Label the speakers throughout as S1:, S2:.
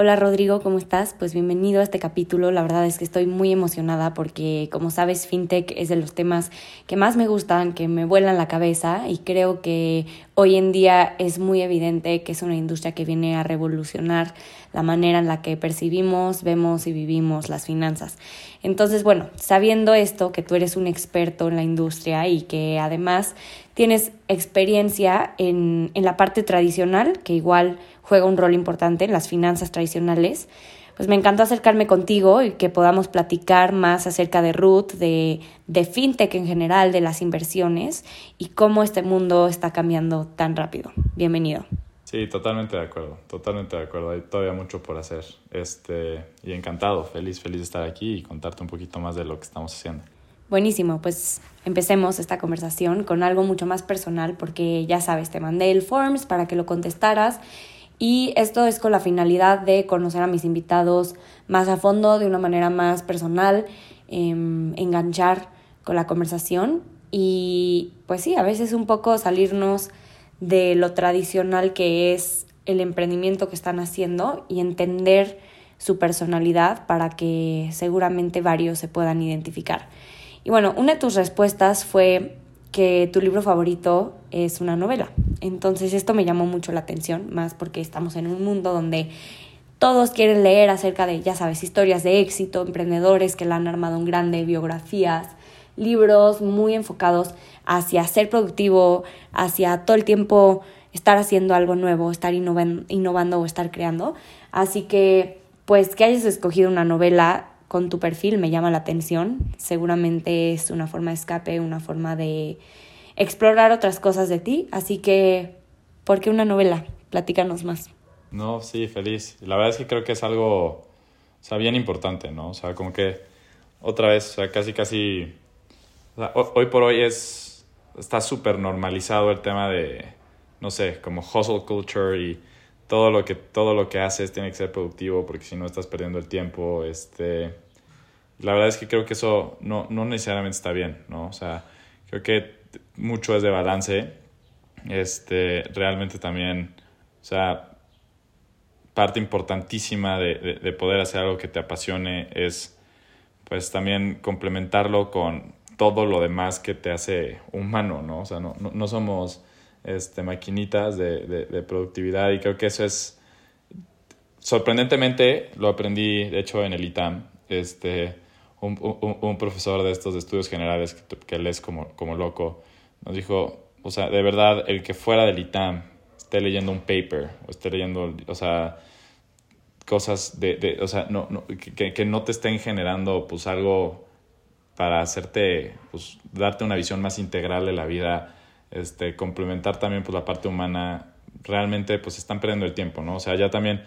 S1: Hola Rodrigo, ¿cómo estás? Pues bienvenido a este capítulo. La verdad es que estoy muy emocionada porque, como sabes, FinTech es de los temas que más me gustan, que me vuelan la cabeza y creo que hoy en día es muy evidente que es una industria que viene a revolucionar la manera en la que percibimos, vemos y vivimos las finanzas. Entonces, bueno, sabiendo esto, que tú eres un experto en la industria y que además tienes experiencia en, en la parte tradicional, que igual juega un rol importante en las finanzas tradicionales, pues me encantó acercarme contigo y que podamos platicar más acerca de Ruth, de, de fintech en general, de las inversiones y cómo este mundo está cambiando tan rápido. Bienvenido.
S2: Sí, totalmente de acuerdo, totalmente de acuerdo. Hay todavía mucho por hacer. Este, y encantado, feliz, feliz de estar aquí y contarte un poquito más de lo que estamos haciendo.
S1: Buenísimo, pues empecemos esta conversación con algo mucho más personal porque ya sabes, te mandé el forms para que lo contestaras y esto es con la finalidad de conocer a mis invitados más a fondo, de una manera más personal, em, enganchar con la conversación y pues sí, a veces un poco salirnos de lo tradicional que es el emprendimiento que están haciendo y entender su personalidad para que seguramente varios se puedan identificar. Y bueno, una de tus respuestas fue que tu libro favorito es una novela. Entonces esto me llamó mucho la atención, más porque estamos en un mundo donde todos quieren leer acerca de, ya sabes, historias de éxito, emprendedores que la han armado en grande, biografías, libros muy enfocados hacia ser productivo, hacia todo el tiempo estar haciendo algo nuevo, estar innovando, innovando o estar creando. Así que, pues que hayas escogido una novela con tu perfil me llama la atención. Seguramente es una forma de escape, una forma de explorar otras cosas de ti. Así que, ¿por qué una novela? Platícanos más.
S2: No, sí, feliz. La verdad es que creo que es algo, o sea, bien importante, ¿no? O sea, como que otra vez, o sea, casi, casi, hoy por hoy es, está súper normalizado el tema de, no sé, como hustle culture y todo lo que, todo lo que haces tiene que ser productivo porque si no estás perdiendo el tiempo. Este, la verdad es que creo que eso no, no necesariamente está bien, ¿no? O sea, creo que mucho es de balance. Este, realmente también, o sea, parte importantísima de, de, poder hacer algo que te apasione es pues también complementarlo con todo lo demás que te hace humano, ¿no? O sea, no, no, somos este, maquinitas de, de, productividad y creo que eso es, sorprendentemente, lo aprendí, de hecho, en el ITAM, este, un, un, profesor de estos estudios generales que, que él es como, como loco, nos dijo, o sea, de verdad, el que fuera del ITAM esté leyendo un paper o esté leyendo, o sea, cosas de, de o sea, no, no, que, que no te estén generando pues algo para hacerte, pues darte una visión más integral de la vida este, complementar también pues, la parte humana, realmente pues están perdiendo el tiempo, ¿no? O sea, ya también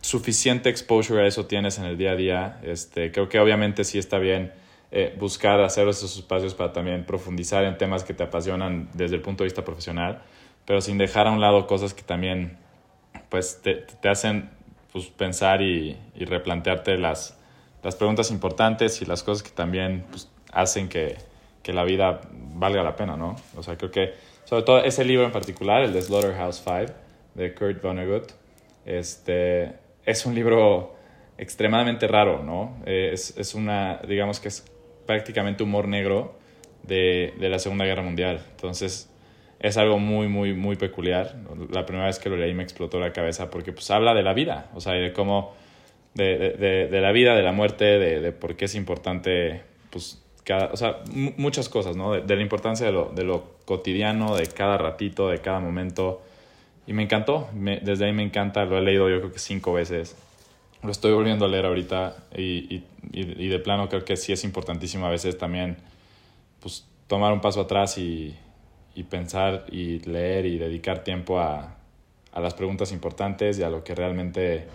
S2: suficiente exposure a eso tienes en el día a día. Este, creo que obviamente sí está bien eh, buscar hacer esos espacios para también profundizar en temas que te apasionan desde el punto de vista profesional, pero sin dejar a un lado cosas que también pues te, te hacen pues, pensar y, y replantearte las, las preguntas importantes y las cosas que también pues, hacen que, que la vida valga la pena, ¿no? O sea, creo que, sobre todo ese libro en particular, el de Slaughterhouse 5, de Kurt Vonnegut, este, es un libro extremadamente raro, ¿no? Es, es una, digamos que es prácticamente humor negro de, de, la Segunda Guerra Mundial. Entonces, es algo muy, muy, muy peculiar. La primera vez que lo leí me explotó la cabeza porque pues habla de la vida, o sea, de cómo, de, de, de la vida, de la muerte, de, por qué es importante, pues, o sea, muchas cosas, ¿no? De, la importancia de lo, de lo, cotidiano, de cada ratito, de cada momento. Y me encantó, desde ahí me encanta, lo he leído yo creo que cinco veces. Lo estoy volviendo a leer ahorita y, y, y de plano creo que sí es importantísimo a veces también pues, tomar un paso atrás y, y pensar y leer y dedicar tiempo a, a las preguntas importantes y a lo que realmente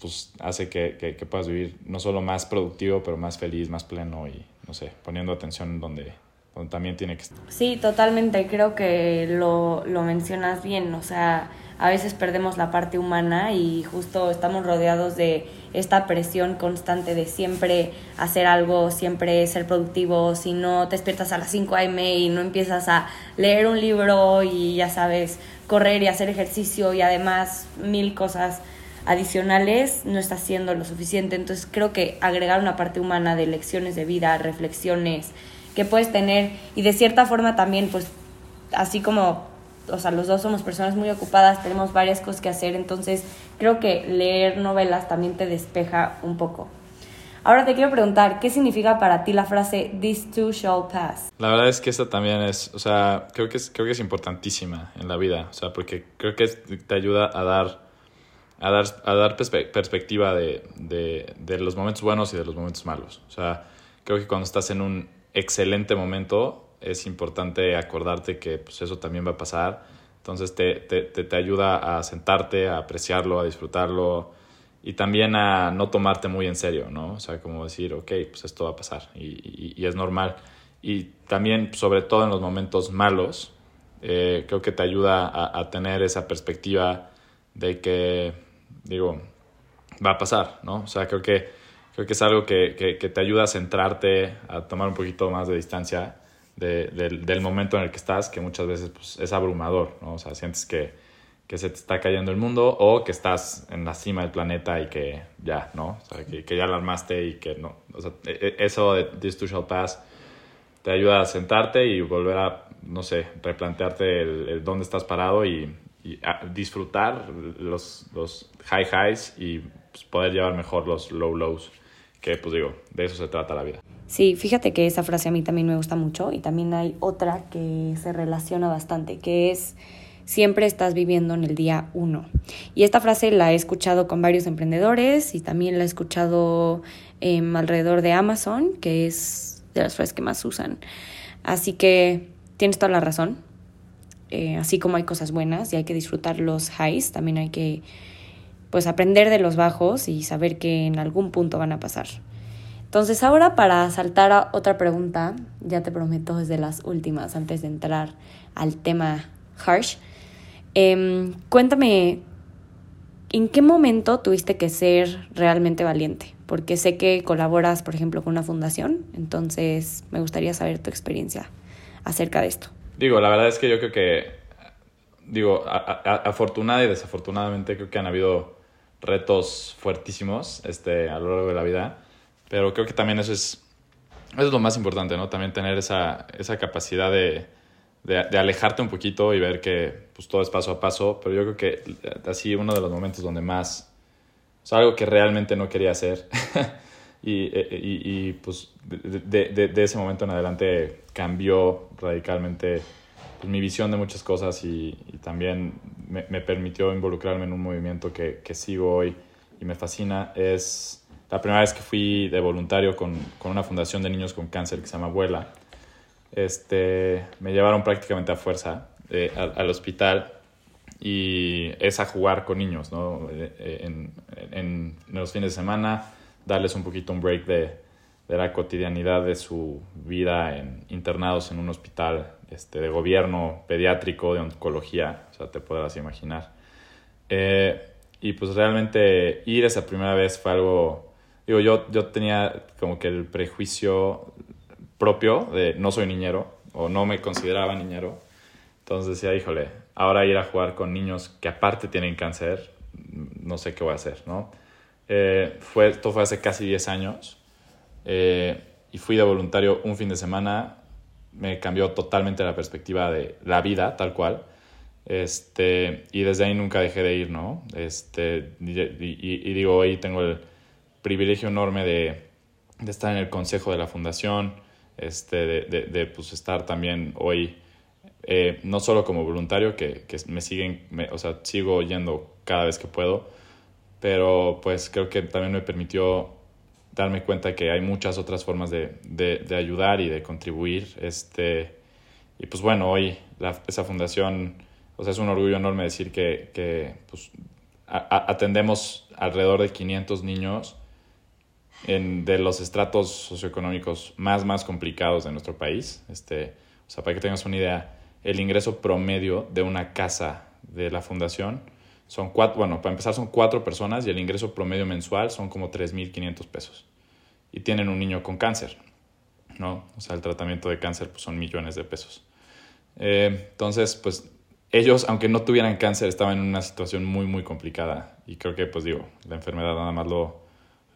S2: pues hace que, que, que, puedas vivir no solo más productivo, pero más feliz, más pleno y, no sé, poniendo atención donde, donde también tiene que estar.
S1: Sí, totalmente, creo que lo, lo mencionas bien, o sea, a veces perdemos la parte humana y justo estamos rodeados de esta presión constante de siempre hacer algo, siempre ser productivo, si no te despiertas a las 5 a.m. y no empiezas a leer un libro y ya sabes, correr y hacer ejercicio y además mil cosas adicionales no está haciendo lo suficiente. Entonces creo que agregar una parte humana de lecciones de vida, reflexiones que puedes tener y de cierta forma también, pues así como, o sea, los dos somos personas muy ocupadas, tenemos varias cosas que hacer, entonces creo que leer novelas también te despeja un poco. Ahora te quiero preguntar, ¿qué significa para ti la frase This too shall pass?
S2: La verdad es que esta también es, o sea, creo que es, creo que es importantísima en la vida, o sea, porque creo que te ayuda a dar, a dar, a dar perspectiva de, de, de los momentos buenos y de los momentos malos. O sea, creo que cuando estás en un excelente momento, es importante acordarte que pues, eso también va a pasar. Entonces te, te, te, ayuda a sentarte, a apreciarlo, a disfrutarlo y también a no tomarte muy en serio, ¿no? O sea, como decir, ok, pues esto va a pasar y, y, es normal. Y también, sobre todo en los momentos malos, eh, creo que te ayuda a, a, tener esa perspectiva de que, digo, va a pasar, ¿no? O sea, creo que creo que es algo que, que, te ayuda a centrarte, a tomar un poquito más de distancia de, del momento en el que estás, que muchas veces pues, es abrumador, ¿no? O sea, sientes que, que, se te está cayendo el mundo o que estás en la cima del planeta y que ya, ¿no? O sea, que, ya alarmaste y que no. O sea, e, e, eso de This Too Shall Pass te ayuda a sentarte y volver a, no sé, replantearte el, dónde estás parado y, y disfrutar los, los high highs y pues, poder llevar mejor los low lows que pues digo, de eso se trata la vida.
S1: Sí, fíjate que esa frase a mí también me gusta mucho y también hay otra que se relaciona bastante, que es siempre estás viviendo en el día uno. Y esta frase la he escuchado con varios emprendedores y también la he escuchado em, alrededor de Amazon, que es de las frases que más usan. Así que tienes toda la razón. Eh, así como hay cosas buenas y hay que disfrutar los highs, también hay que pues aprender de los bajos y saber que en algún punto van a pasar. Entonces ahora para saltar a otra pregunta, ya te prometo desde las últimas antes de entrar al tema harsh, em, cuéntame, ¿en qué momento tuviste que ser realmente valiente? Porque sé que colaboras, por ejemplo, con una fundación, entonces me gustaría saber tu experiencia acerca de esto.
S2: Digo, la verdad es que yo creo que, digo, afortunada y desafortunadamente creo que han habido retos fuertísimos este, a lo largo de la vida, pero creo que también eso es, eso es lo más importante, ¿no? También tener esa, esa capacidad de, de, alejarte un poquito y ver que pues, todo es paso a paso, pero yo creo que así uno de los momentos donde más, o sea, algo que realmente no quería hacer y, y, y, pues de, de, de, ese momento en adelante cambió radicalmente pues, mi visión de muchas cosas y, también me, me, permitió involucrarme en un movimiento que, que, sigo hoy y me fascina. Es la primera vez que fui de voluntario con, con una fundación de niños con cáncer que se llama Abuela. Este, me llevaron prácticamente a fuerza eh, al, hospital y es a jugar con niños, ¿no? Eh, en, en, en, los fines de semana, darles un poquito un break de, de la cotidianidad de su vida en internados en un hospital este, de gobierno pediátrico, de oncología, o sea, te podrás imaginar. Eh, y pues realmente ir esa primera vez fue algo, digo, yo, yo tenía como que el prejuicio propio de no soy niñero o no me consideraba niñero. Entonces decía, híjole, ahora ir a jugar con niños que aparte tienen cáncer, no sé qué voy a hacer, ¿no? Eh, fue, esto fue hace casi 10 años eh, y fui de voluntario un fin de semana me cambió totalmente la perspectiva de la vida, tal cual. Este, y desde ahí nunca dejé de ir, ¿no? Este, y, digo, hoy tengo el privilegio enorme de, estar en el consejo de la fundación, este, de, pues estar también hoy, eh, no solo como voluntario, que, me siguen, o sea, sigo yendo cada vez que puedo, pero pues creo que también me permitió darme cuenta que hay muchas otras formas de, de, ayudar y de contribuir. Este, y pues bueno, hoy esa fundación, o sea, es un orgullo enorme decir que, que pues, atendemos alrededor de 500 niños en, de los estratos socioeconómicos más, más complicados de nuestro país. Este, o sea, para que tengas una idea, el ingreso promedio de una casa de la fundación son cuatro, bueno, para empezar son cuatro personas y el ingreso promedio mensual son como 3.500 pesos. Y tienen un niño con cáncer, ¿no? O sea, el tratamiento de cáncer pues, son millones de pesos. Eh, entonces, pues ellos, aunque no tuvieran cáncer, estaban en una situación muy, muy complicada. Y creo que, pues digo, la enfermedad nada más lo,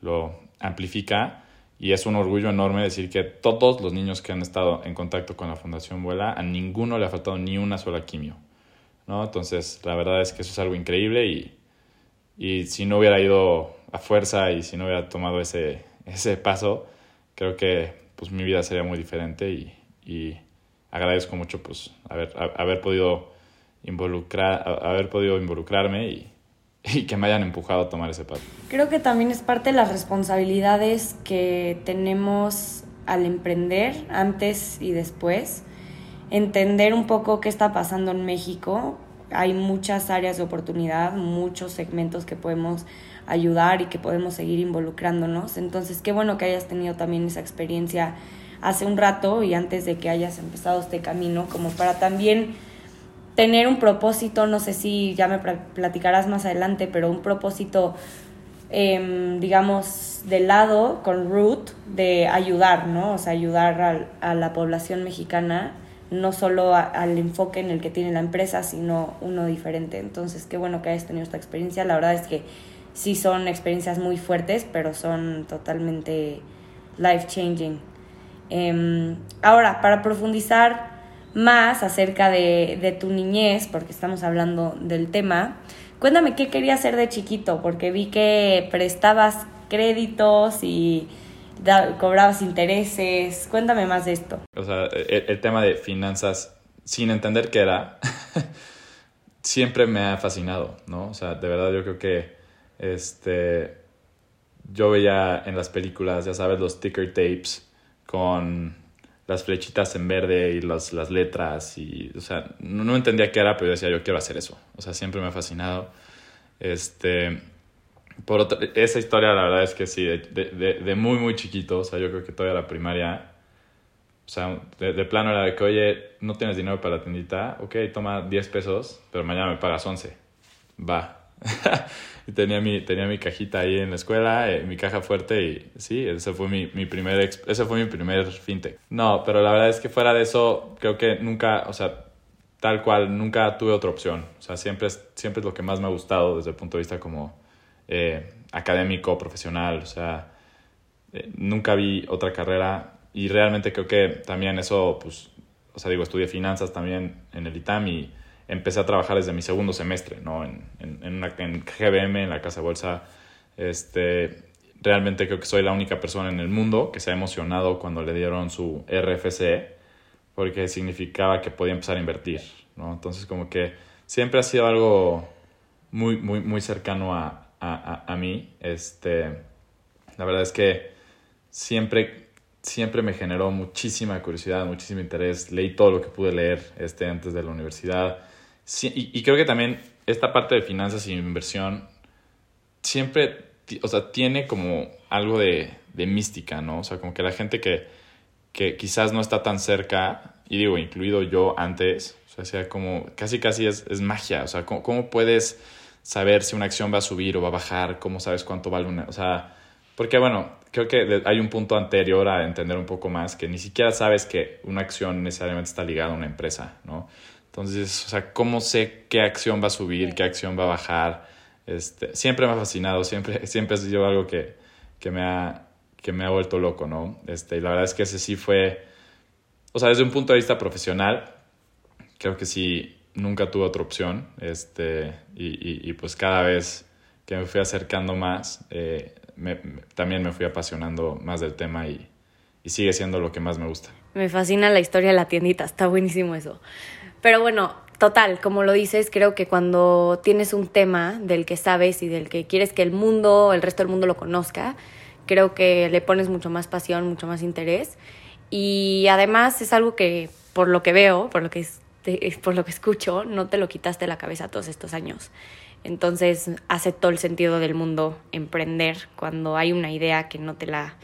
S2: lo amplifica. Y es un orgullo enorme decir que todos los niños que han estado en contacto con la Fundación Vuela, a ninguno le ha faltado ni una sola quimio. ¿no? Entonces, la verdad es que eso es algo increíble y, y si no hubiera ido a fuerza y si no hubiera tomado ese, ese paso, creo que pues mi vida sería muy diferente y, y agradezco mucho pues haber, haber podido involucrar, haber podido involucrarme y, y que me hayan empujado a tomar ese paso.
S1: Creo que también es parte de las responsabilidades que tenemos al emprender antes y después, entender un poco qué está pasando en México. Hay muchas áreas de oportunidad, muchos segmentos que podemos ayudar y que podemos seguir involucrándonos. Entonces, qué bueno que hayas tenido también esa experiencia hace un rato y antes de que hayas empezado este camino, como para también tener un propósito, no sé si ya me platicarás más adelante, pero un propósito, em, digamos, de lado con Root de ayudar, ¿no? O sea, ayudar a, la población mexicana, no solo al enfoque en el que tiene la empresa, sino uno diferente. Entonces, qué bueno que hayas tenido esta experiencia. La verdad es que sí son experiencias muy fuertes, pero son totalmente life changing. Em, ahora, para profundizar más acerca de, tu niñez, porque estamos hablando del tema, cuéntame qué querías hacer de chiquito, porque vi que prestabas créditos y cobrabas intereses. Cuéntame más de esto.
S2: O sea, el, tema de finanzas, sin entender qué era, siempre me ha fascinado, ¿no? O sea, de verdad yo creo que este, yo veía en las películas, ya sabes, los ticker tapes con las flechitas en verde y las, las letras y, o sea, no, entendía qué era, pero yo decía, yo quiero hacer eso. O sea, siempre me ha fascinado. Este, por otra, esa historia la verdad es que sí, de, de, de, muy, muy chiquito, o sea, yo creo que todavía la primaria, o sea, de, plano era de que, oye, no tienes dinero para la tiendita, ok, toma 10 pesos, pero mañana me pagas 11. Va. y tenía mi, tenía mi cajita ahí en la escuela, eh, mi caja fuerte y sí, ese fue mi, mi primer, ese fue mi primer fintech. No, pero la verdad es que fuera de eso, creo que nunca, o sea, tal cual, nunca tuve otra opción. O sea, siempre es, siempre es lo que más me ha gustado desde el punto de vista como eh, académico, profesional, o sea, eh, nunca vi otra carrera y realmente creo que también eso, pues, o sea, digo, estudié finanzas también en el ITAM y empecé a trabajar desde mi segundo semestre, ¿no? En, en, una, en GBM, en la Casa Bolsa. Este, realmente creo que soy la única persona en el mundo que se ha emocionado cuando le dieron su RFC, porque significaba que podía empezar a invertir, ¿no? Entonces, como que siempre ha sido algo muy, muy, muy cercano a, a, a mí. Este, la verdad es que siempre siempre me generó muchísima curiosidad, muchísimo interés. Leí todo lo que pude leer este, antes de la universidad y, creo que también esta parte de finanzas y inversión siempre, o sea, tiene como algo de, de mística, ¿no? O sea, como que la gente que, que quizás no está tan cerca, y digo, incluido yo antes, o sea, como casi casi es, es magia, o sea, ¿cómo, ¿cómo, puedes saber si una acción va a subir o va a bajar? ¿Cómo sabes cuánto vale una? O sea, porque bueno, creo que hay un punto anterior a entender un poco más que ni siquiera sabes que una acción necesariamente está ligada a una empresa, ¿no? Entonces, o sea, ¿cómo sé qué acción va a subir, qué acción va a bajar? Este, siempre me ha fascinado, siempre, siempre ha sido algo que, que, me ha, que me ha vuelto loco, ¿no? Este, y la verdad es que ese sí fue, o sea, desde un punto de vista profesional, creo que sí, nunca tuve otra opción, este, y, y, pues cada vez que me fui acercando más, eh, también me fui apasionando más del tema y, y sigue siendo lo que más me gusta.
S1: Me fascina la historia de la tiendita, está buenísimo eso. Pero bueno, total, como lo dices, creo que cuando tienes un tema del que sabes y del que quieres que el mundo, el resto del mundo lo conozca, creo que le pones mucho más pasión, mucho más interés. Y además es algo que, por lo que veo, por lo que, por lo que escucho, no te lo quitaste de la cabeza todos estos años. Entonces hace todo el sentido del mundo emprender cuando hay una idea que no te la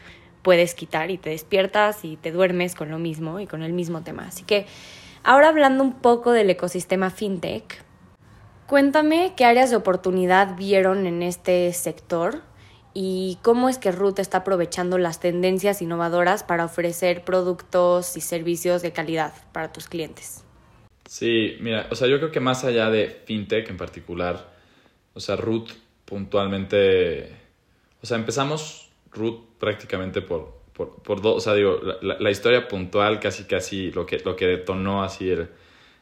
S1: puedes quitar y te despiertas y te duermes con lo mismo y con el mismo tema. Así que Ahora hablando un poco del ecosistema fintech, cuéntame qué áreas de oportunidad vieron en este sector y cómo es que Ruth está aprovechando las tendencias innovadoras para ofrecer productos y servicios de calidad para tus clientes.
S2: Sí, mira, o sea, yo creo que más allá de fintech en particular, o sea, Root puntualmente, o sea, empezamos Root prácticamente por, por, por dos, o sea, digo, la, la, historia puntual casi casi lo que, lo que detonó así el,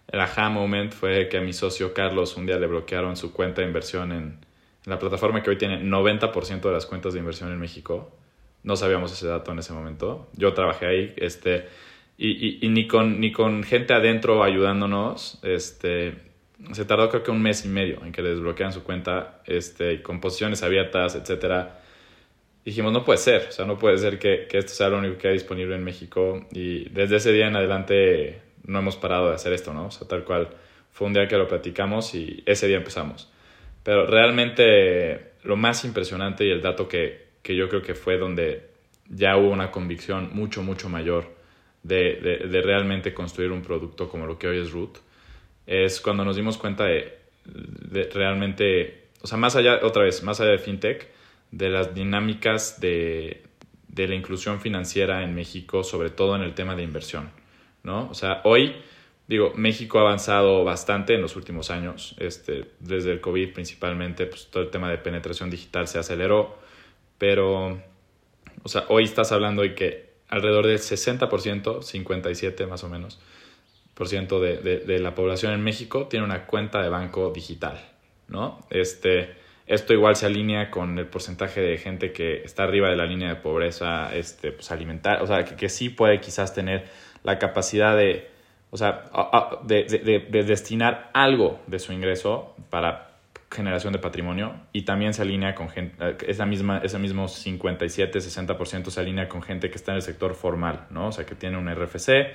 S2: el aha moment fue que a mi socio Carlos un día le bloquearon su cuenta de inversión en, la plataforma que hoy tiene 90% de las cuentas de inversión en México. No sabíamos ese dato en ese momento. Yo trabajé ahí, este, y, y, ni, con, ni con gente adentro ayudándonos, este, se tardó creo que un mes y medio en que le desbloquean su cuenta, este, con posiciones abiertas, etcétera. Dijimos, no puede ser, o sea, no puede ser que, que esto sea lo único que hay disponible en México. Y desde ese día en adelante no hemos parado de hacer esto, ¿no? O sea, tal cual fue un día que lo platicamos y ese día empezamos. Pero realmente lo más impresionante y el dato que, que yo creo que fue donde ya hubo una convicción mucho, mucho mayor de, de, de, realmente construir un producto como lo que hoy es Root, es cuando nos dimos cuenta de, realmente, o sea, más allá, otra vez, más allá de FinTech, de las dinámicas de, de la inclusión financiera en México, sobre todo en el tema de inversión, ¿no? O sea, hoy digo, México ha avanzado bastante en los últimos años, este, desde el COVID principalmente, pues todo el tema de penetración digital se aceleró, pero, o sea, hoy estás hablando de que alrededor del 60%, 57 más o menos, por ciento de, de, de, la población en México tiene una cuenta de banco digital, ¿no? Este, esto igual se alinea con el porcentaje de gente que está arriba de la línea de pobreza este, pues, alimentar, o sea, que, que sí puede quizás tener la capacidad de o sea, de, de, de, destinar algo de su ingreso para generación de patrimonio y también se alinea con gente, esa misma, ese mismo 57, 60% se alinea con gente que está en el sector formal, ¿no? O sea, que tiene un RFC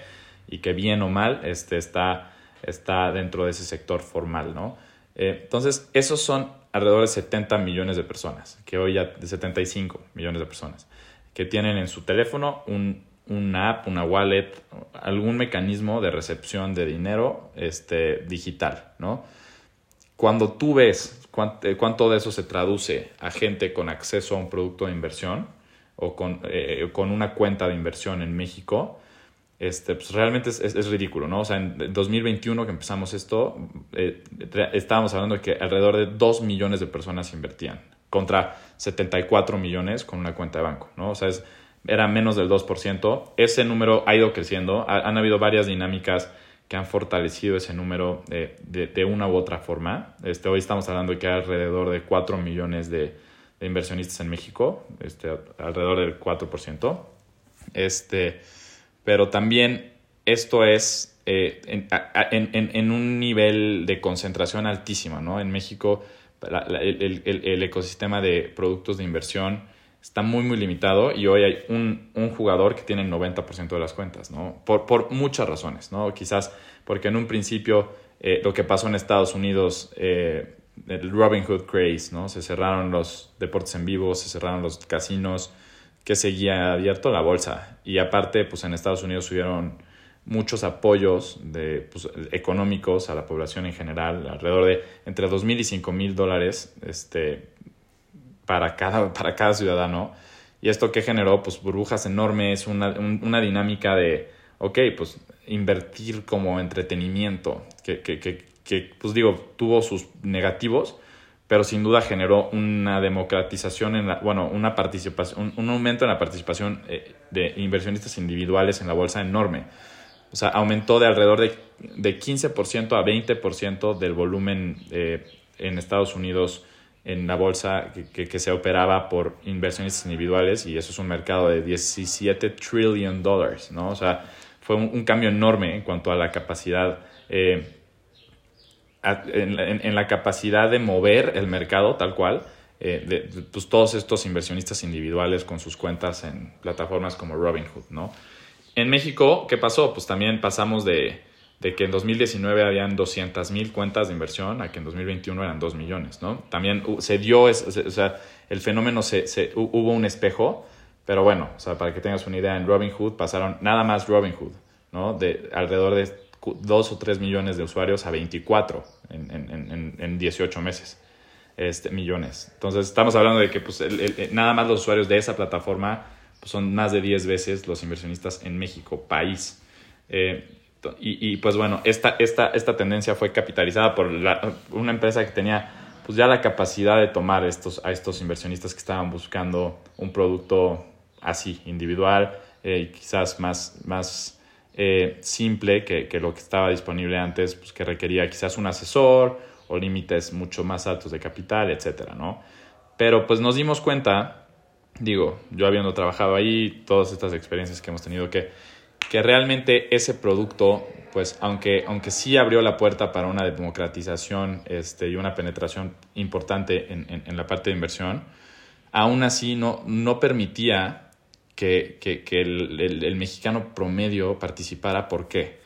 S2: y que bien o mal este, está, está dentro de ese sector formal, ¿no? Eh, entonces, esos son alrededor de 70 millones de personas, que hoy ya, de 75 millones de personas, que tienen en su teléfono un una app, una wallet, algún mecanismo de recepción de dinero este, digital, ¿no? Cuando tú ves eh, cuánto, de eso se traduce a gente con acceso a un producto de inversión o con, eh, con una cuenta de inversión en México, este, pues realmente es, es, ridículo, ¿no? O sea, en 2021 que empezamos esto, eh, estábamos hablando de que alrededor de 2 millones de personas invertían contra 74 millones con una cuenta de banco, ¿no? O sea, es era menos del 2%. Ese número ha ido creciendo. han habido varias dinámicas que han fortalecido ese número de, de, una u otra forma. Este, hoy estamos hablando de que hay alrededor de 4 millones de, de inversionistas en México, este, alrededor del 4%. Este, pero también esto es eh, en, en, en, un nivel de concentración altísima. ¿no? En México, el, el, el ecosistema de productos de inversión está muy, muy limitado y hoy hay un, un jugador que tiene el 90% de las cuentas, ¿no? Por, por, muchas razones, ¿no? Quizás porque en un principio eh, lo que pasó en Estados Unidos, eh, el Robin Hood craze, ¿no? Se cerraron los deportes en vivo, se cerraron los casinos, que seguía abierto la bolsa. Y aparte, pues en Estados Unidos hubieron muchos apoyos de, pues, económicos a la población en general, alrededor de entre 2.000 y 5.000 dólares este, para cada, para cada ciudadano. Y esto que generó, pues burbujas enormes, una, una dinámica de, ok, pues invertir como entretenimiento, que, que, que, que, pues digo, tuvo sus negativos, pero sin duda generó una democratización, en la, bueno, una participación, un, un aumento en la participación eh, de inversionistas individuales en la bolsa enorme. O sea, aumentó de alrededor de, de 15% a 20% del volumen eh, en Estados Unidos en la bolsa que, que, se operaba por inversionistas individuales y eso es un mercado de 17 trillion dólares, ¿no? O sea, fue un, cambio enorme en cuanto a la capacidad, eh, en, en, la capacidad de mover el mercado tal cual, eh, pues todos estos inversionistas individuales con sus cuentas en plataformas como Robinhood, ¿no? En México, ¿qué pasó? Pues también pasamos de de que en 2019 habían 200 mil cuentas de inversión a que en 2021 eran 2 millones, ¿no? También se dio, o sea, el fenómeno se, se, hubo un espejo, pero bueno, o sea, para que tengas una idea, en Robinhood pasaron nada más Robinhood, ¿no? De alrededor de 2 o 3 millones de usuarios a 24 en, en, en, 18 meses. Este, millones. Entonces, estamos hablando de que pues, nada más los usuarios de esa plataforma pues, son más de 10 veces los inversionistas en México, país. Eh, y, pues bueno, esta, esta, esta tendencia fue capitalizada por una empresa que tenía pues ya la capacidad de tomar estos, a estos inversionistas que estaban buscando un producto así, individual, eh, quizás más, más eh, simple que, que, lo que estaba disponible antes, pues que requería quizás un asesor o límites mucho más altos de capital, etcétera, ¿no? Pero pues nos dimos cuenta, digo, yo habiendo trabajado ahí, todas estas experiencias que hemos tenido, que, que realmente ese producto pues aunque, aunque sí abrió la puerta para una democratización este, y una penetración importante en, la parte de inversión, aún así no, no permitía que, el, mexicano promedio participara. ¿Por qué?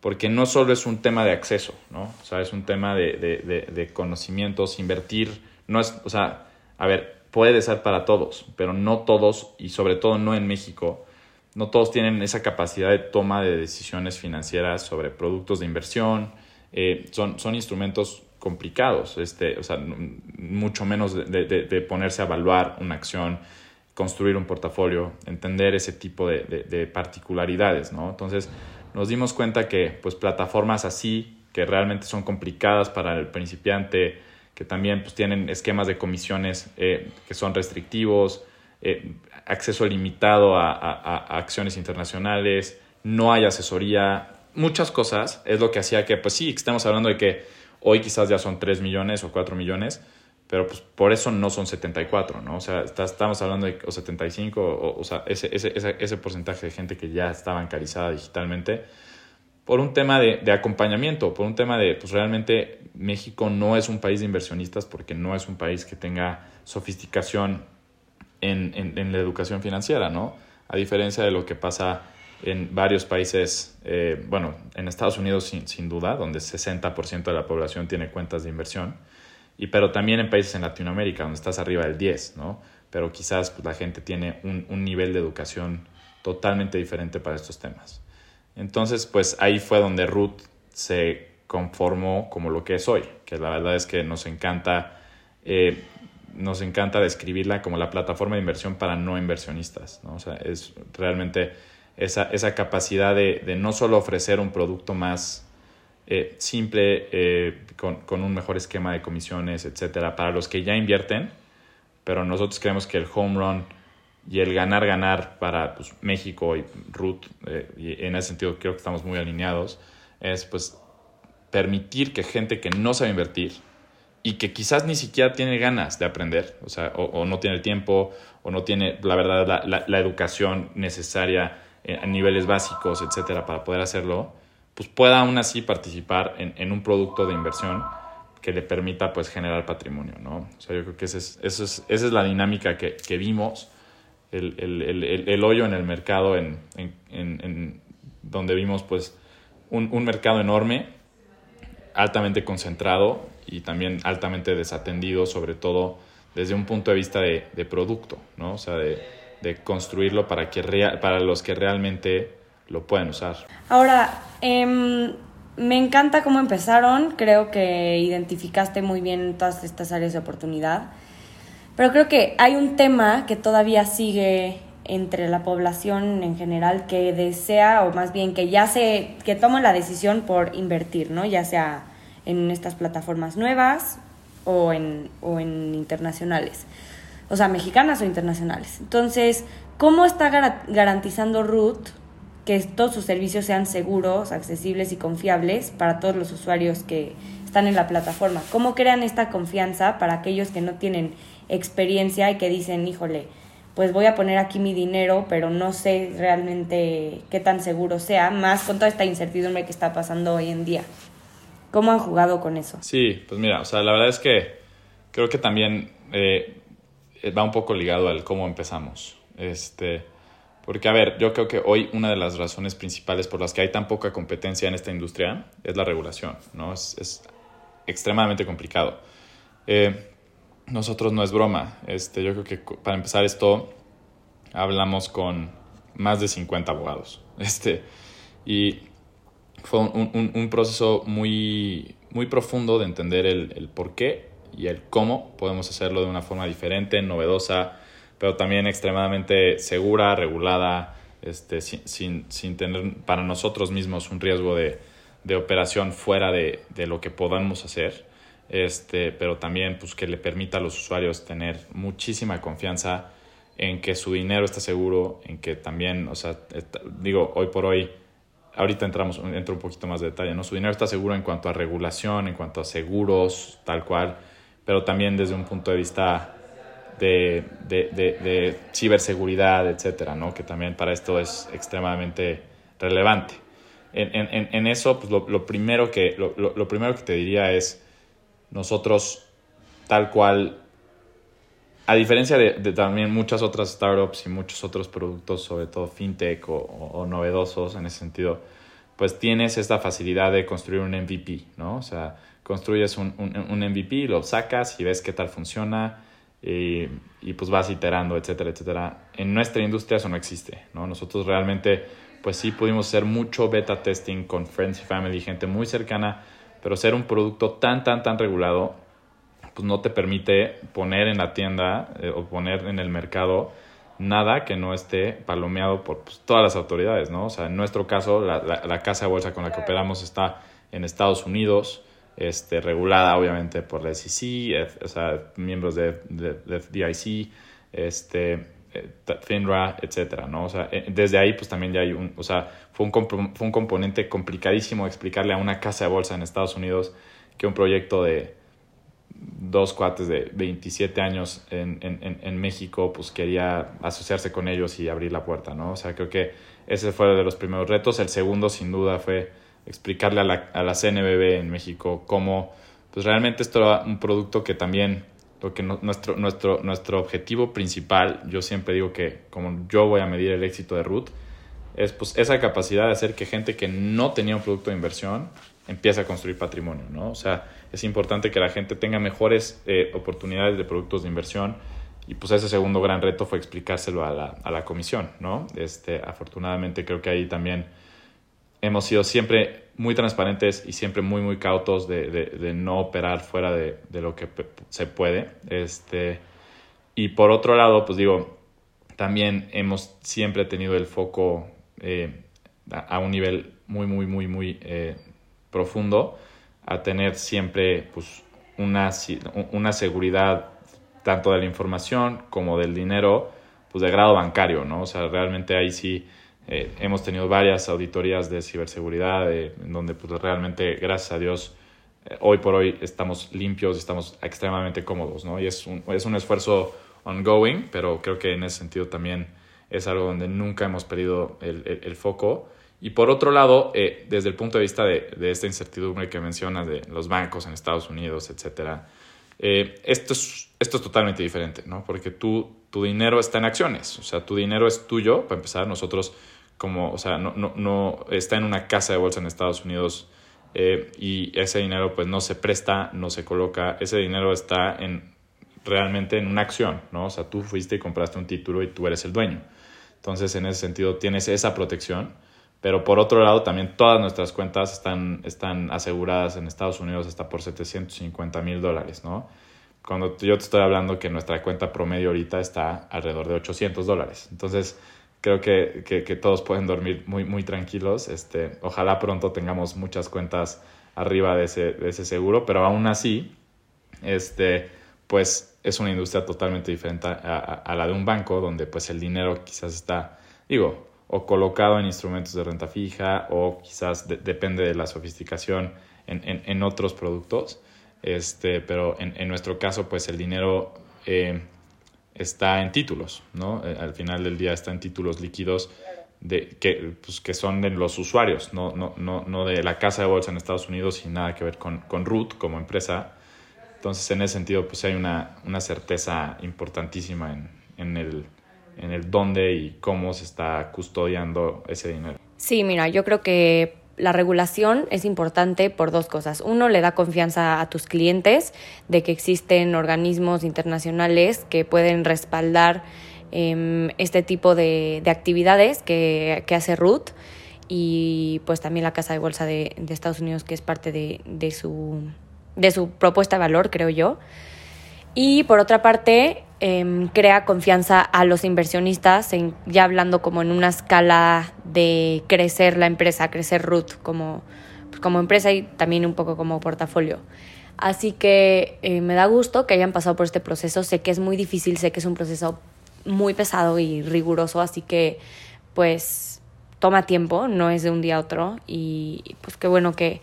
S2: Porque no solo es un tema de acceso, ¿no? O sea, es un tema de, conocimientos, invertir, no es, o sea, a ver, puede ser para todos, pero no todos, y sobre todo no en México, no todos tienen esa capacidad de toma de decisiones financieras sobre productos de inversión. Eh, son, son instrumentos complicados, este, o sea, mucho menos de, ponerse a evaluar una acción, construir un portafolio, entender ese tipo de, particularidades, ¿no? Entonces, nos dimos cuenta que, pues, plataformas así, que realmente son complicadas para el principiante, que también, pues, tienen esquemas de comisiones eh, que son restrictivos, eh, acceso limitado a, acciones internacionales, no hay asesoría, muchas cosas, es lo que hacía que, pues sí, estamos hablando de que hoy quizás ya son 3 millones o 4 millones, pero pues por eso no son 74, ¿no? O sea, estamos hablando de o 75, o, o sea, ese, ese, ese, porcentaje de gente que ya está bancarizada digitalmente, por un tema de, de, acompañamiento, por un tema de, pues realmente México no es un país de inversionistas porque no es un país que tenga sofisticación en, la educación financiera, ¿no? A diferencia de lo que pasa en varios países, eh, bueno, en Estados Unidos sin, sin duda, donde 60% de la población tiene cuentas de inversión, y pero también en países en Latinoamérica, donde estás arriba del 10, ¿no? Pero quizás pues, la gente tiene un, un nivel de educación totalmente diferente para estos temas. Entonces, pues ahí fue donde Ruth se conformó como lo que es hoy, que la verdad es que nos encanta eh, nos encanta describirla como la plataforma de inversión para no inversionistas. ¿no? O sea, es realmente esa, esa capacidad de, de, no solo ofrecer un producto más eh, simple, eh, con, con, un mejor esquema de comisiones, etcétera, para los que ya invierten, pero nosotros creemos que el home run y el ganar-ganar para pues, México y Ruth, eh, y en ese sentido creo que estamos muy alineados, es pues permitir que gente que no sabe invertir, y que quizás ni siquiera tiene ganas de aprender, o sea, o, no tiene el tiempo, o no tiene, la verdad, la, educación necesaria a niveles básicos, etcétera, para poder hacerlo, pues pueda aún así participar en, un producto de inversión que le permita, pues, generar patrimonio, ¿no? O sea, yo creo que esa es, eso es, esa es la dinámica que, que vimos, el, el, el, el, hoyo en el mercado, en, en, en donde vimos, pues, un, un mercado enorme, altamente concentrado y también altamente desatendido, sobre todo desde un punto de vista de, producto, ¿no? O sea, de, construirlo para, que para los que realmente lo pueden usar.
S1: Ahora, em, me encanta cómo empezaron, creo que identificaste muy bien todas estas áreas de oportunidad, pero creo que hay un tema que todavía sigue entre la población en general que desea o más bien que ya se que toma la decisión por invertir, ¿no? Ya sea en estas plataformas nuevas o en, o en internacionales. O sea, mexicanas o internacionales. Entonces, ¿cómo está garantizando Root que todos sus servicios sean seguros, accesibles y confiables para todos los usuarios que están en la plataforma? ¿Cómo crean esta confianza para aquellos que no tienen experiencia y que dicen, híjole, pues voy a poner aquí mi dinero, pero no sé realmente qué tan seguro sea, más con toda esta incertidumbre que está pasando hoy en día? ¿Cómo han jugado con eso?
S2: Sí, pues mira, o sea, la verdad es que creo que también eh, va un poco ligado al cómo empezamos. Este, porque, a ver, yo creo que hoy una de las razones principales por las que hay tan poca competencia en esta industria es la regulación, ¿no? Es, extremadamente complicado. Eh, nosotros no es broma. Este, yo creo que para empezar esto hablamos con más de 50 abogados. Este, y fue un, un, proceso muy, muy profundo de entender el, el, por qué y el cómo podemos hacerlo de una forma diferente, novedosa, pero también extremadamente segura, regulada, este, sin, sin, tener para nosotros mismos un riesgo de, de operación fuera de, de, lo que podamos hacer, este, pero también pues, que le permita a los usuarios tener muchísima confianza en que su dinero está seguro, en que también, o sea, digo, hoy por hoy, ahorita entramos, entro un poquito más de detalle, ¿no? Su dinero está seguro en cuanto a regulación, en cuanto a seguros, tal cual, pero también desde un punto de vista de, de, de, ciberseguridad, etcétera, ¿no? Que también para esto es extremadamente relevante. En, en, en eso, pues lo, lo primero que, lo, lo primero que te diría es, nosotros, tal cual, a diferencia de, también muchas otras startups y muchos otros productos, sobre todo fintech o, novedosos en ese sentido, pues tienes esta facilidad de construir un MVP, ¿no? O sea, construyes un, un, MVP, lo sacas y ves qué tal funciona y, y, pues vas iterando, etcétera, etcétera. En nuestra industria eso no existe, ¿no? Nosotros realmente, pues sí pudimos hacer mucho beta testing con friends y family, gente muy cercana, pero ser un producto tan, tan, tan regulado pues no te permite poner en la tienda eh, o poner en el mercado nada que no esté palomeado por pues, todas las autoridades, ¿no? O sea, en nuestro caso, la, la, casa de bolsa con la que operamos está en Estados Unidos, este, regulada obviamente por la SEC, o sea, miembros de, de, de FDIC, este, eh, FINRA, etcétera, ¿no? O sea, eh, desde ahí pues también ya hay un, o sea, fue un, fue un componente complicadísimo explicarle a una casa de bolsa en Estados Unidos que un proyecto de dos cuates de 27 años en, en, en, México, pues quería asociarse con ellos y abrir la puerta, ¿no? O sea, creo que ese fue de los primeros retos. El segundo, sin duda, fue explicarle a la, a la CNBB en México cómo, pues realmente esto era un producto que también, lo que nuestro, nuestro, nuestro objetivo principal, yo siempre digo que como yo voy a medir el éxito de Root, es pues esa capacidad de hacer que gente que no tenía un producto de inversión empiece a construir patrimonio, ¿no? O sea, es importante que la gente tenga mejores eh, oportunidades de productos de inversión y pues ese segundo gran reto fue explicárselo a la, a la comisión, ¿no? Este, afortunadamente creo que ahí también hemos sido siempre muy transparentes y siempre muy, muy cautos de, de, de no operar fuera de, de, lo que se puede. Este, y por otro lado, pues digo, también hemos siempre tenido el foco eh, a, un nivel muy, muy, muy, muy eh, profundo a tener siempre pues, una, una seguridad tanto de la información como del dinero pues de grado bancario, ¿no? O sea, realmente ahí sí eh, hemos tenido varias auditorías de ciberseguridad en donde pues realmente, gracias a Dios, eh, hoy por hoy estamos limpios y estamos extremadamente cómodos, ¿no? Y es un, es un esfuerzo ongoing, pero creo que en ese sentido también es algo donde nunca hemos perdido el, el foco y por otro lado, eh, desde el punto de vista de, de, esta incertidumbre que mencionas de los bancos en Estados Unidos, etcétera, eh, esto, es, esto es totalmente diferente, ¿no? Porque tú, tu dinero está en acciones, o sea, tu dinero es tuyo, para empezar, nosotros como, o sea, no, no, no está en una casa de bolsa en Estados Unidos eh, y ese dinero pues no se presta, no se coloca, ese dinero está en realmente en una acción, ¿no? O sea, tú fuiste y compraste un título y tú eres el dueño. Entonces, en ese sentido, tienes esa protección pero por otro lado, también todas nuestras cuentas están, están aseguradas en Estados Unidos hasta por 750 mil dólares, ¿no? Cuando yo te estoy hablando que nuestra cuenta promedio ahorita está alrededor de 800 dólares. Entonces, creo que, que, que, todos pueden dormir muy, muy tranquilos. Este, ojalá pronto tengamos muchas cuentas arriba de ese, de ese seguro, pero aún así, este, pues es una industria totalmente diferente a, a, la de un banco, donde pues el dinero quizás está, digo, o colocado en instrumentos de renta fija o quizás depende de la sofisticación en, en, en, otros productos. Este, pero en, en, nuestro caso, pues el dinero eh, está en títulos, ¿no? Eh, al final del día está en títulos líquidos de, que, pues, que son de los usuarios, no, no, no, no de la casa de bolsa en Estados Unidos y nada que ver con, con Root como empresa. Entonces, en ese sentido, pues hay una, una certeza importantísima en, en el en el dónde y cómo se está custodiando ese dinero.
S1: Sí, mira, yo creo que la regulación es importante por dos cosas. Uno, le da confianza a tus clientes de que existen organismos internacionales que pueden respaldar eh, este tipo de, de actividades que, que, hace Ruth y pues también la Casa de Bolsa de, de Estados Unidos que es parte de, de, su, de su propuesta de valor, creo yo. Y por otra parte, em, crea confianza a los inversionistas, en, ya hablando como en una escala de crecer la empresa, crecer Root como, pues, como empresa y también un poco como portafolio. Así que eh, me da gusto que hayan pasado por este proceso. Sé que es muy difícil, sé que es un proceso muy pesado y riguroso, así que pues toma tiempo, no es de un día a otro y pues qué bueno que,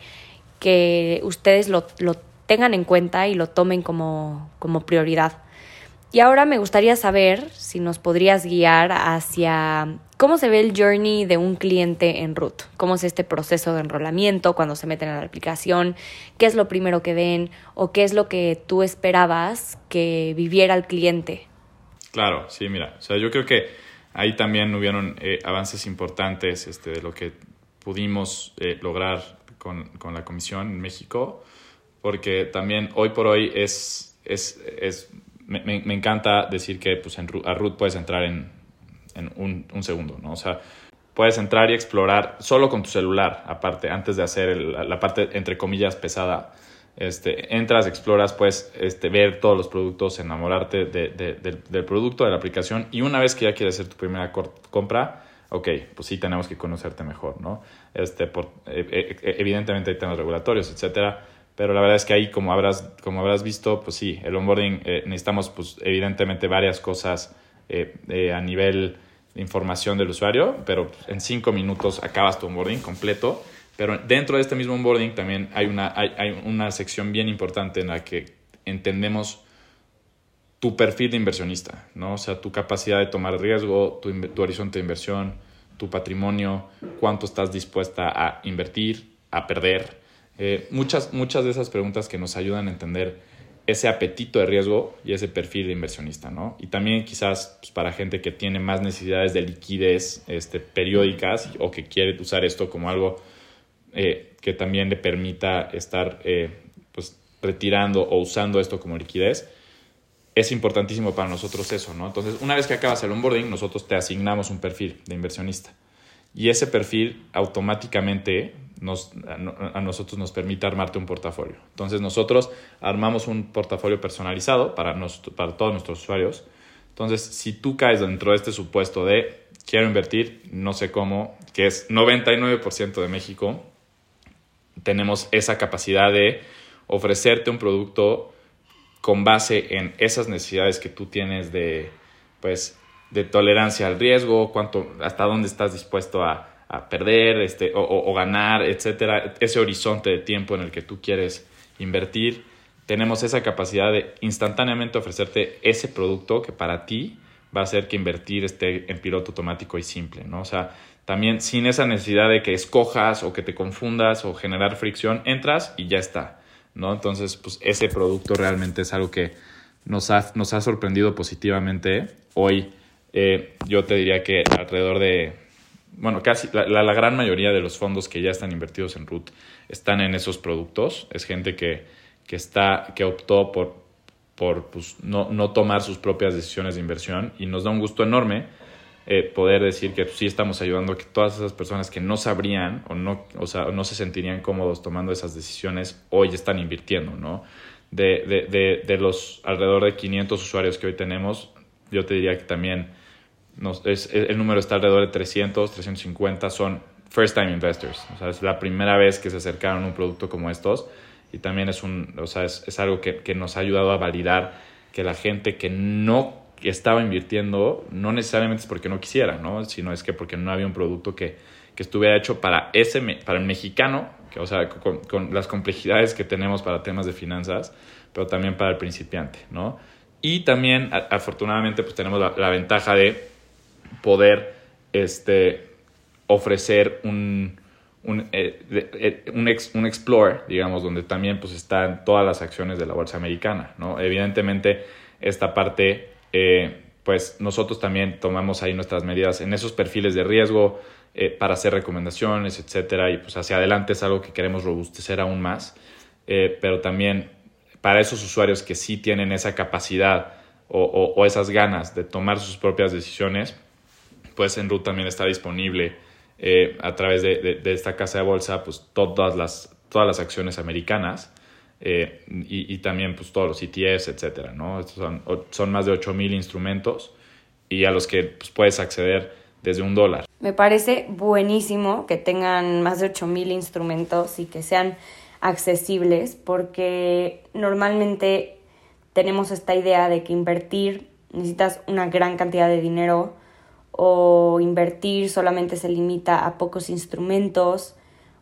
S1: que ustedes lo, lo tengan en cuenta y lo tomen como, como prioridad. Y ahora me gustaría saber si nos podrías guiar hacia cómo se ve el journey de un cliente en Root, cómo es este proceso de enrolamiento cuando se meten a la aplicación, qué es lo primero que ven o qué es lo que tú esperabas que viviera el cliente.
S2: Claro, sí, mira, o sea, yo creo que ahí también hubieron eh, avances importantes este, de lo que pudimos eh, lograr con, con, la comisión en México, porque también hoy por hoy es, es, es me, me, encanta decir que pues, en, a Root puedes entrar en, en un, un, segundo, ¿no? O sea, puedes entrar y explorar solo con tu celular, aparte, antes de hacer el, la parte, entre comillas, pesada. Este, entras, exploras, puedes este, ver todos los productos, enamorarte de, de, de, del producto, de la aplicación y una vez que ya quieres hacer tu primera compra, ok, pues sí tenemos que conocerte mejor, ¿no? Este, por, eh, eh, evidentemente hay temas regulatorios, etcétera, pero la verdad es que ahí, como habrás, como habrás visto, pues sí, el onboarding eh, necesitamos, pues evidentemente varias cosas eh, eh, a nivel de información del usuario, pero en cinco minutos acabas tu onboarding completo. Pero dentro de este mismo onboarding también hay una, hay, hay una sección bien importante en la que entendemos tu perfil de inversionista, ¿no? O sea, tu capacidad de tomar riesgo, tu, tu horizonte de inversión, tu patrimonio, cuánto estás dispuesta a invertir, a perder, eh, muchas, muchas de esas preguntas que nos ayudan a entender ese apetito de riesgo y ese perfil de inversionista, ¿no? Y también quizás pues, para gente que tiene más necesidades de liquidez este, periódicas o que quiere usar esto como algo eh, que también le permita estar eh, pues, retirando o usando esto como liquidez, es importantísimo para nosotros eso, ¿no? Entonces, una vez que acabas el onboarding, nosotros te asignamos un perfil de inversionista. Y ese perfil automáticamente nos, a, nosotros nos permite armarte un portafolio. Entonces nosotros armamos un portafolio personalizado para, para todos nuestros usuarios. Entonces, si tú caes dentro de este supuesto de quiero invertir, no sé cómo, que es 99% de México, tenemos esa capacidad de ofrecerte un producto con base en esas necesidades que tú tienes de, pues, de tolerancia al riesgo, cuánto, hasta dónde estás dispuesto a, a perder este, o, o, ganar, etcétera, ese horizonte de tiempo en el que tú quieres invertir, tenemos esa capacidad de instantáneamente ofrecerte ese producto que para ti va a hacer que invertir esté en piloto automático y simple, ¿no? O sea, también sin esa necesidad de que escojas o que te confundas o generar fricción, entras y ya está, ¿no? Entonces, pues ese producto realmente es algo que nos ha, nos ha sorprendido positivamente. Hoy eh, yo te diría que alrededor de bueno, casi la, la, gran mayoría de los fondos que ya están invertidos en Root están en esos productos. Es gente que, que, está, que optó por, por pues, no, no, tomar sus propias decisiones de inversión y nos da un gusto enorme eh, poder decir que sí estamos ayudando a que todas esas personas que no sabrían o no, o sea, no se sentirían cómodos tomando esas decisiones hoy están invirtiendo, ¿no? De, de, de, de los alrededor de 500 usuarios que hoy tenemos, yo te diría que también es, el número está alrededor de 300, 350, son first time investors. O sea, es la primera vez que se acercaron a un producto como estos y también es, un, o sea, es, es algo que, que, nos ha ayudado a validar que la gente que no estaba invirtiendo no necesariamente es porque no quisiera, ¿no? sino es que porque no había un producto que, que estuviera hecho para, ese, para el mexicano, que, o sea, con, con, las complejidades que tenemos para temas de finanzas, pero también para el principiante. ¿no? Y también, afortunadamente, pues tenemos la, la ventaja de poder este, ofrecer un, un, eh, eh, un, ex, un, Explore, digamos, donde también pues, están todas las acciones de la bolsa americana. ¿no? Evidentemente, esta parte, eh, pues nosotros también tomamos ahí nuestras medidas en esos perfiles de riesgo para hacer recomendaciones, etcétera, y pues hacia adelante es algo que queremos robustecer aún más, pero también para esos usuarios que sí tienen esa capacidad o, o esas ganas de tomar sus propias decisiones, pues en Root también está disponible eh, a través de, esta casa de bolsa, pues todas las, todas las acciones americanas. eh, y, también pues todos los ETFs, etcétera, ¿no? Estos son, son más de 8000 instrumentos y a los que pues, puedes acceder desde un dólar.
S1: Me parece buenísimo que tengan más de 8000 instrumentos y que sean accesibles porque normalmente tenemos esta idea de que invertir necesitas una gran cantidad de dinero o invertir solamente se limita a pocos instrumentos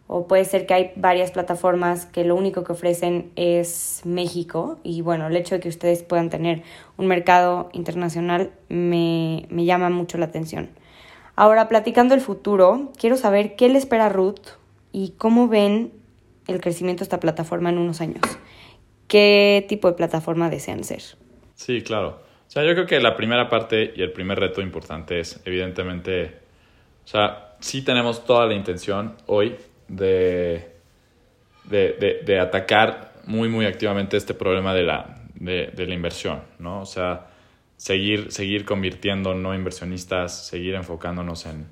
S1: o puede ser que hay varias plataformas que lo único que ofrecen es México y bueno, el hecho de que ustedes puedan tener un mercado internacional me, me llama mucho la atención. Ahora, platicando el futuro, quiero saber qué le espera a Ruth y cómo ven el crecimiento de esta plataforma en unos años. ¿Qué tipo de plataforma desean ser?
S2: Sí, claro. O sea, yo creo que la primera parte y el primer reto importante es, evidentemente, o sea, sí tenemos toda la intención hoy de, de, de, atacar muy, muy activamente este problema de la, de, la inversión, ¿no? O sea, seguir, seguir convirtiendo no inversionistas, seguir enfocándonos en,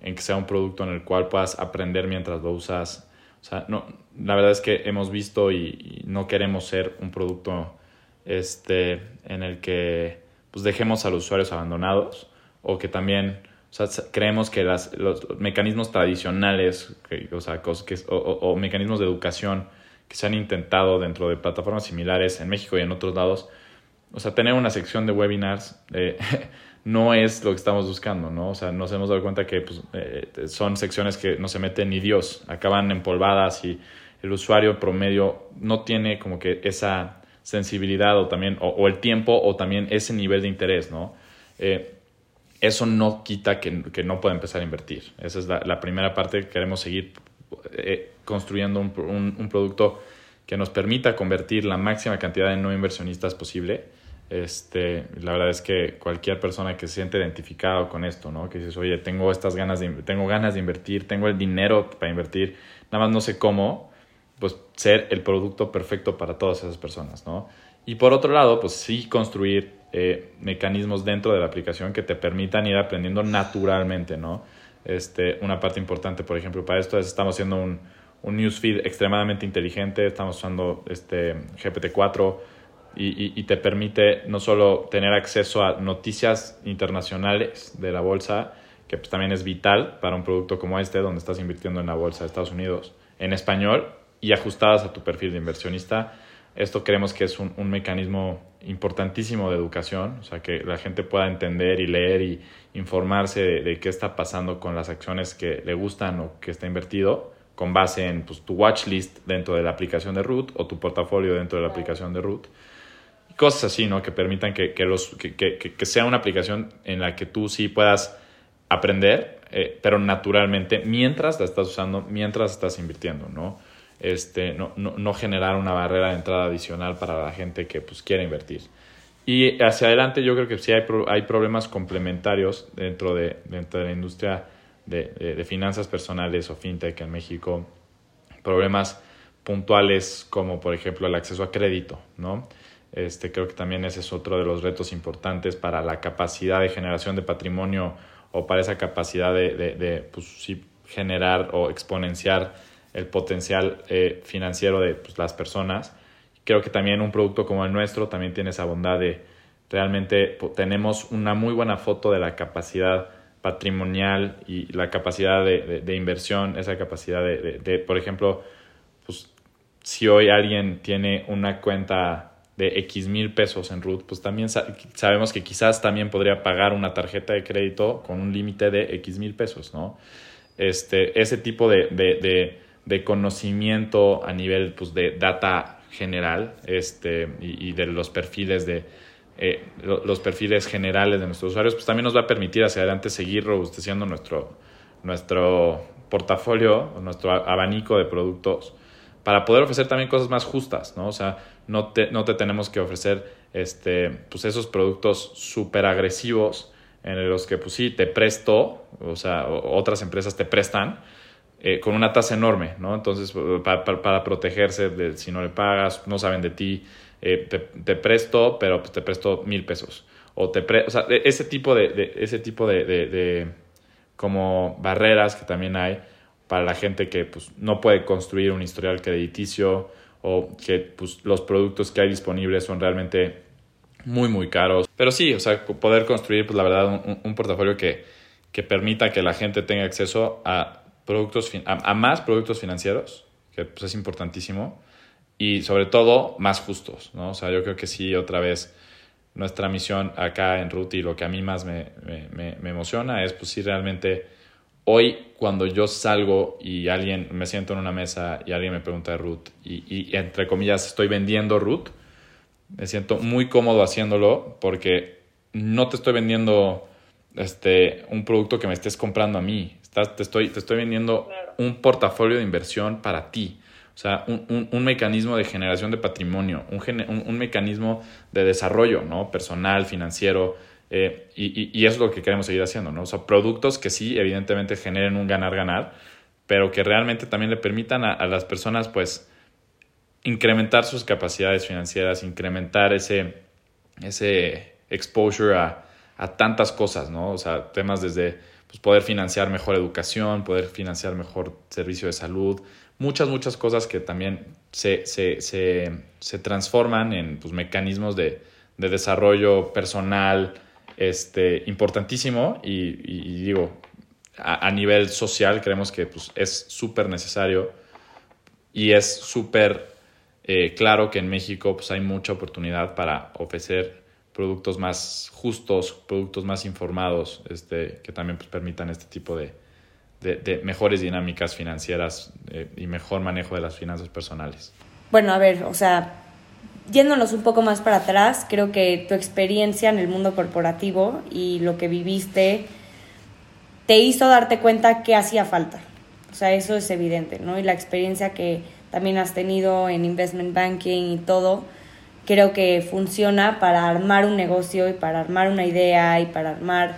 S2: en que sea un producto en el cual puedas aprender mientras lo usas. O sea, no, la verdad es que hemos visto y, no queremos ser un producto este, en el que pues, dejemos a los usuarios abandonados o que también o sea, creemos que las, los mecanismos tradicionales o, sea, que, o, mecanismos de educación que se han intentado dentro de plataformas similares en México y en otros lados, o sea, tener una sección de webinars eh, no es lo que estamos buscando, ¿no? O sea, nos hemos dado cuenta que pues, eh, son secciones que no se meten ni Dios, acaban empolvadas y el usuario promedio no tiene como que esa sensibilidad o también, o, el tiempo o también ese nivel de interés, ¿no? Eh, eso no quita que, que, no pueda empezar a invertir. Esa es la, primera parte. Queremos seguir eh, construyendo un, un, producto que nos permita convertir la máxima cantidad de no inversionistas posible. Este, la verdad es que cualquier persona que se siente identificado con esto, ¿no? que dices, oye, tengo estas ganas de, tengo ganas de invertir, tengo el dinero para invertir, nada más no sé cómo, pues ser el producto perfecto para todas esas personas. ¿no? Y por otro lado, pues sí construir eh, mecanismos dentro de la aplicación que te permitan ir aprendiendo naturalmente, ¿no? Este, una parte importante, por ejemplo, para esto es estamos haciendo un, un newsfeed extremadamente inteligente, estamos usando este GPT-4 y, y, te permite no solo tener acceso a noticias internacionales de la bolsa, que pues también es vital para un producto como este, donde estás invirtiendo en la bolsa de Estados Unidos, en español y ajustadas a tu perfil de inversionista, esto creemos que es un, un, mecanismo importantísimo de educación, o sea, que la gente pueda entender y leer y informarse de, qué está pasando con las acciones que le gustan o que está invertido con base en pues, tu watch list dentro de la aplicación de Root o tu portafolio dentro de la aplicación de Root. Cosas así, ¿no? Que permitan que, que los, que, que, que, sea una aplicación en la que tú sí puedas aprender, eh, pero naturalmente, mientras la estás usando, mientras estás invirtiendo, ¿no? Este, no, no, no, generar una barrera de entrada adicional para la gente que pues, quiere invertir. Y hacia adelante yo creo que sí hay, hay problemas complementarios dentro de, dentro de la industria de, de, finanzas personales o fintech en México. Problemas puntuales como por ejemplo el acceso a crédito, ¿no? Este, creo que también ese es otro de los retos importantes para la capacidad de generación de patrimonio o para esa capacidad de, de, de pues, sí, generar o exponenciar el potencial eh, financiero de pues, las personas. Creo que también un producto como el nuestro también tiene esa bondad de realmente tenemos una muy buena foto de la capacidad patrimonial y la capacidad de, inversión, esa capacidad de, por ejemplo, pues si hoy alguien tiene una cuenta de X mil pesos en RUT, pues también sabemos que quizás también podría pagar una tarjeta de crédito con un límite de X mil pesos, ¿no? Este, ese tipo de, de conocimiento a nivel pues, de data general este, y, de los perfiles de eh, los perfiles generales de nuestros usuarios, pues también nos va a permitir hacia adelante seguir robusteciendo nuestro, nuestro portafolio, nuestro abanico de productos para poder ofrecer también cosas más justas, ¿no? O sea, no te, no te tenemos que ofrecer este, pues esos productos súper agresivos en los que, pues sí, te presto, o sea, otras empresas te prestan, eh, con una tasa enorme, ¿no? Entonces, para, protegerse de si no le pagas, no saben de ti, eh, te, presto, pero pues, te presto mil pesos. O te o sea, e, ese tipo de, ese tipo de, de, como barreras que también hay para la gente que pues, no puede construir un historial crediticio o que pues, los productos que hay disponibles son realmente muy, muy caros. Pero sí, o sea, poder construir, pues la verdad, un, portafolio que, que, permita que la gente tenga acceso a productos, a, más productos financieros, que pues, es importantísimo, y sobre todo más justos, ¿no? O sea, yo creo que sí, otra vez, nuestra misión acá en Ruti y lo que a mí más me, me, me emociona es, pues sí, realmente hoy cuando yo salgo y alguien me siento en una mesa y alguien me pregunta de Root y, y, entre comillas estoy vendiendo Root, me siento muy cómodo haciéndolo porque no te estoy vendiendo este, un producto que me estés comprando a mí, Estás, te, estoy, te estoy vendiendo un portafolio de inversión para ti. O sea, un, un, un mecanismo de generación de patrimonio, un, un, mecanismo de desarrollo ¿no? personal, financiero, eh, y, y, es lo que queremos seguir haciendo, ¿no? O sea, productos que sí, evidentemente, generen un ganar-ganar, pero que realmente también le permitan a, las personas, pues, incrementar sus capacidades financieras, incrementar ese, ese exposure a, a tantas cosas, ¿no? O sea, temas desde pues, poder financiar mejor educación, poder financiar mejor servicio de salud, muchas, muchas cosas que también se, se, se, se transforman en pues, mecanismos de, de desarrollo personal, este, importantísimo. Y, digo, a, nivel social creemos que pues, es súper necesario y es súper eh, claro que en México pues, hay mucha oportunidad para ofrecer productos más justos, productos más informados, este, que también pues, permitan este tipo de, de, mejores dinámicas financieras eh, y mejor manejo de las finanzas personales.
S1: Bueno, a ver, o sea, yéndonos un poco más para atrás, creo que tu experiencia en el mundo corporativo y lo que viviste te hizo darte cuenta que hacía falta. O sea, eso es evidente, ¿no? Y la experiencia que también has tenido en investment banking y todo, creo que funciona para armar un negocio y para armar una idea y para armar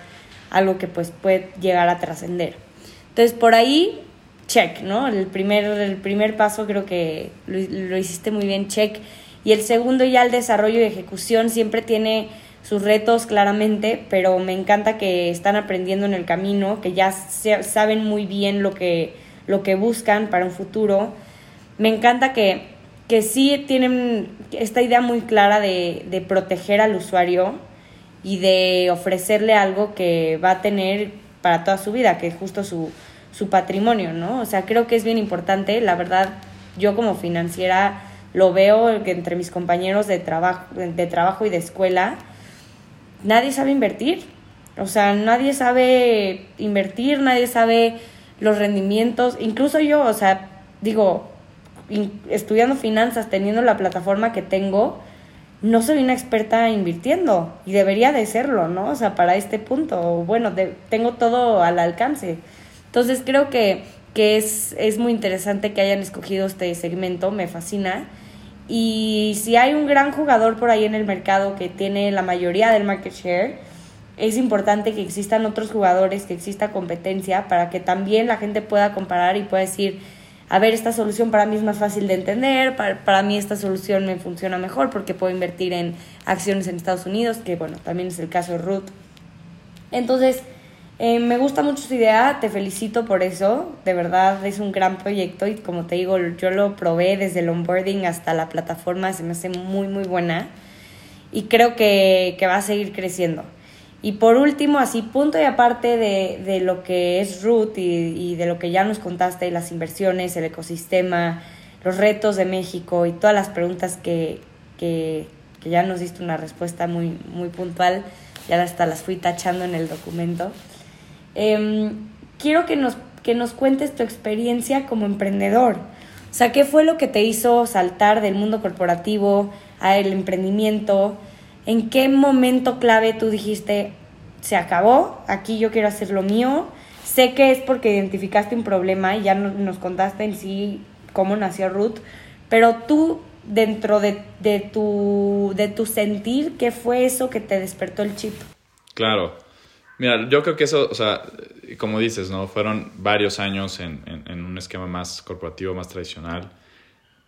S1: algo que pues puede llegar a trascender. Entonces, por ahí, check, ¿no? El primer, el primer paso creo que lo, lo hiciste muy bien, check y el segundo ya el desarrollo y ejecución siempre tiene sus retos claramente, pero me encanta que están aprendiendo en el camino, que ya saben muy bien lo que, lo que buscan para un futuro. Me encanta que, que sí tienen esta idea muy clara de, de proteger al usuario y de ofrecerle algo que va a tener para toda su vida, que es justo su, su patrimonio, ¿no? O sea, creo que es bien importante, la verdad, yo como financiera lo veo entre mis compañeros de trabajo, de trabajo y de escuela, nadie sabe invertir. O sea, nadie sabe invertir, nadie sabe los rendimientos. Incluso yo, o sea, digo, estudiando finanzas, teniendo la plataforma que tengo, no soy una experta invirtiendo y debería de serlo, ¿no? O sea, para este punto, bueno, tengo todo al alcance. Entonces creo que, que es, es muy interesante que hayan escogido este segmento, me fascina y si hay un gran jugador por ahí en el mercado que tiene la mayoría del market share, es importante que existan otros jugadores, que exista competencia para que también la gente pueda comparar y pueda decir, a ver, esta solución para mí es más fácil de entender, para, para mí esta solución me funciona mejor porque puedo invertir en acciones en Estados Unidos, que bueno, también es el caso de Root. Entonces, eh, me gusta mucho su idea, te felicito por eso, de verdad es un gran proyecto y como te digo, yo lo probé desde el onboarding hasta la plataforma, se me hace muy muy buena y creo que, que va a seguir creciendo. Y por último, así punto y aparte de, de lo que es Root y, de lo que ya nos contaste, las inversiones, el ecosistema, los retos de México y todas las preguntas que, que, que ya nos diste una respuesta muy, muy puntual, ya hasta las fui tachando en el documento. Em, quiero que nos, que nos cuentes tu experiencia como emprendedor. O sea, ¿qué fue lo que te hizo saltar del mundo corporativo al emprendimiento? ¿En qué momento clave tú dijiste, se acabó, aquí yo quiero hacer lo mío? Sé que es porque identificaste un problema y ya nos contaste en sí cómo nació Ruth, pero tú dentro de, de, tu, de tu sentir, ¿qué fue eso que te despertó el chip?
S2: Claro, Mira, yo creo que eso, o sea, como dices, ¿no? Fueron varios años en, en, un esquema más corporativo, más tradicional.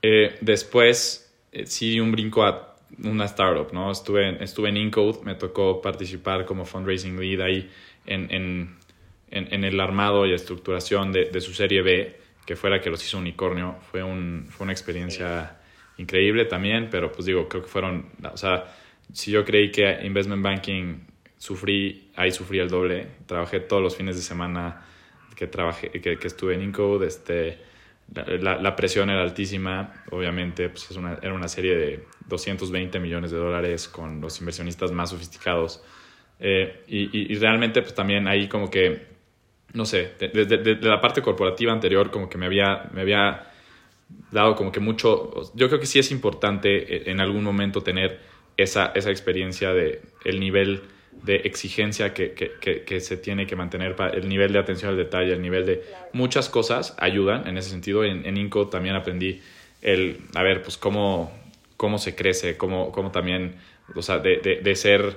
S2: Eh, después, eh, sí un brinco a una startup, ¿no? Estuve, en, estuve en Incode, me tocó participar como fundraising lead ahí en, en, en el armado y estructuración de, de, su serie B, que fuera que los hizo Unicornio. Fue, un, fue una experiencia increíble también, pero pues digo, creo que fueron, o sea, si yo creí que investment banking sufrí, ahí sufrí el doble, trabajé todos los fines de semana que, trabajé, que, que estuve en Incode, este, la, la, presión era altísima, obviamente pues es una, era una serie de 220 millones de dólares con los inversionistas más sofisticados. Eh, y, y, realmente pues también ahí como que, no sé, desde de, la parte corporativa anterior como que me había, me había dado como que mucho, yo creo que sí es importante en algún momento tener esa, esa experiencia de el nivel de exigencia que, que, que, se tiene que mantener, para el nivel de atención al detalle, el nivel de muchas cosas ayudan en ese sentido. En, en Inco también aprendí el, a ver, pues cómo, cómo se crece, cómo, cómo también, o sea, de, de, de ser,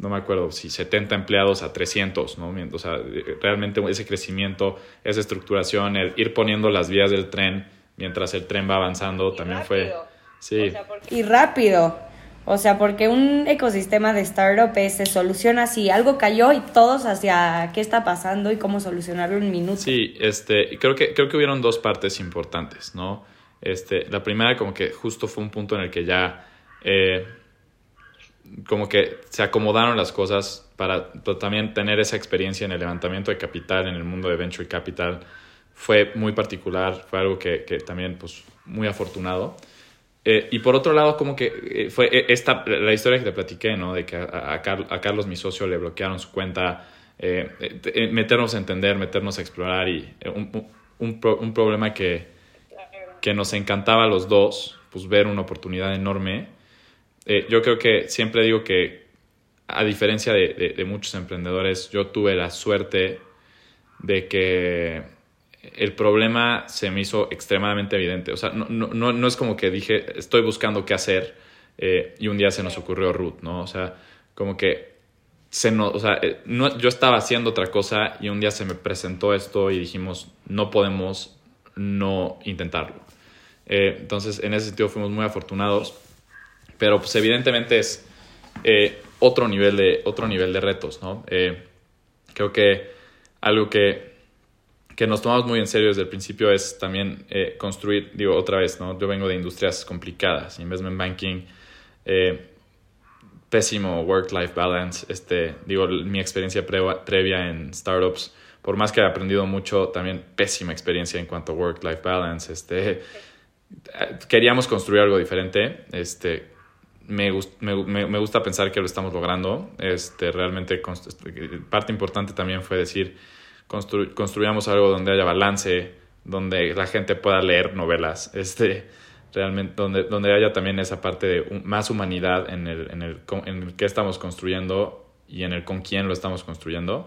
S2: no me acuerdo si 70 empleados a 300, ¿no? O sea, realmente ese crecimiento, esa estructuración, el ir poniendo las vías del tren mientras el tren va avanzando,
S1: y
S2: también
S1: rápido.
S2: fue... Sí.
S1: O sea, porque... Y rápido. O sea, porque un ecosistema de startup se soluciona así, algo cayó y todos hacia qué está pasando y cómo solucionarlo en un minuto.
S2: Sí, este, creo que, creo que hubieron dos partes importantes, ¿no? Este, la primera como que justo fue un punto en el que ya eh, como que se acomodaron las cosas para también tener esa experiencia en el levantamiento de capital en el mundo de venture capital fue muy particular, fue algo que, que también pues muy afortunado. Eh, y por otro lado, como que eh, fue esta, la historia que te platiqué, ¿no? De que a, a, Car a Carlos, mi socio, le bloquearon su cuenta, eh, meternos a entender, meternos a explorar y un, un, pro, un, problema que, que nos encantaba a los dos, pues ver una oportunidad enorme. yo creo que siempre digo que, a diferencia de, de muchos emprendedores, yo tuve la suerte de que el problema se me hizo extremadamente evidente. O sea, no, no, no es como que dije, estoy buscando qué hacer eh, y un día se nos ocurrió Ruth, ¿no? O sea, como que se no, o sea, eh, no, yo estaba haciendo otra cosa y un día se me presentó esto y dijimos, no podemos no intentarlo. Eh, entonces, en ese sentido fuimos muy afortunados, pero pues evidentemente es eh, otro, nivel de, otro nivel de retos, ¿no? Creo que algo que que nos tomamos muy en serio desde el principio es también eh, construir, digo otra vez, ¿no? Yo vengo de industrias complicadas, investment banking, eh, pésimo work-life balance, este, digo, mi experiencia pre previa en startups, por más que he aprendido mucho, también pésima experiencia en cuanto a work-life balance, este, queríamos construir algo diferente, este, me, me, gusta pensar que lo estamos logrando, este, realmente parte importante también fue decir, constru construyamos algo donde haya balance, donde la gente pueda leer novelas, este, realmente, donde, donde haya también esa parte de más humanidad en el, en, el, en el que estamos construyendo y en el con quién lo estamos construyendo.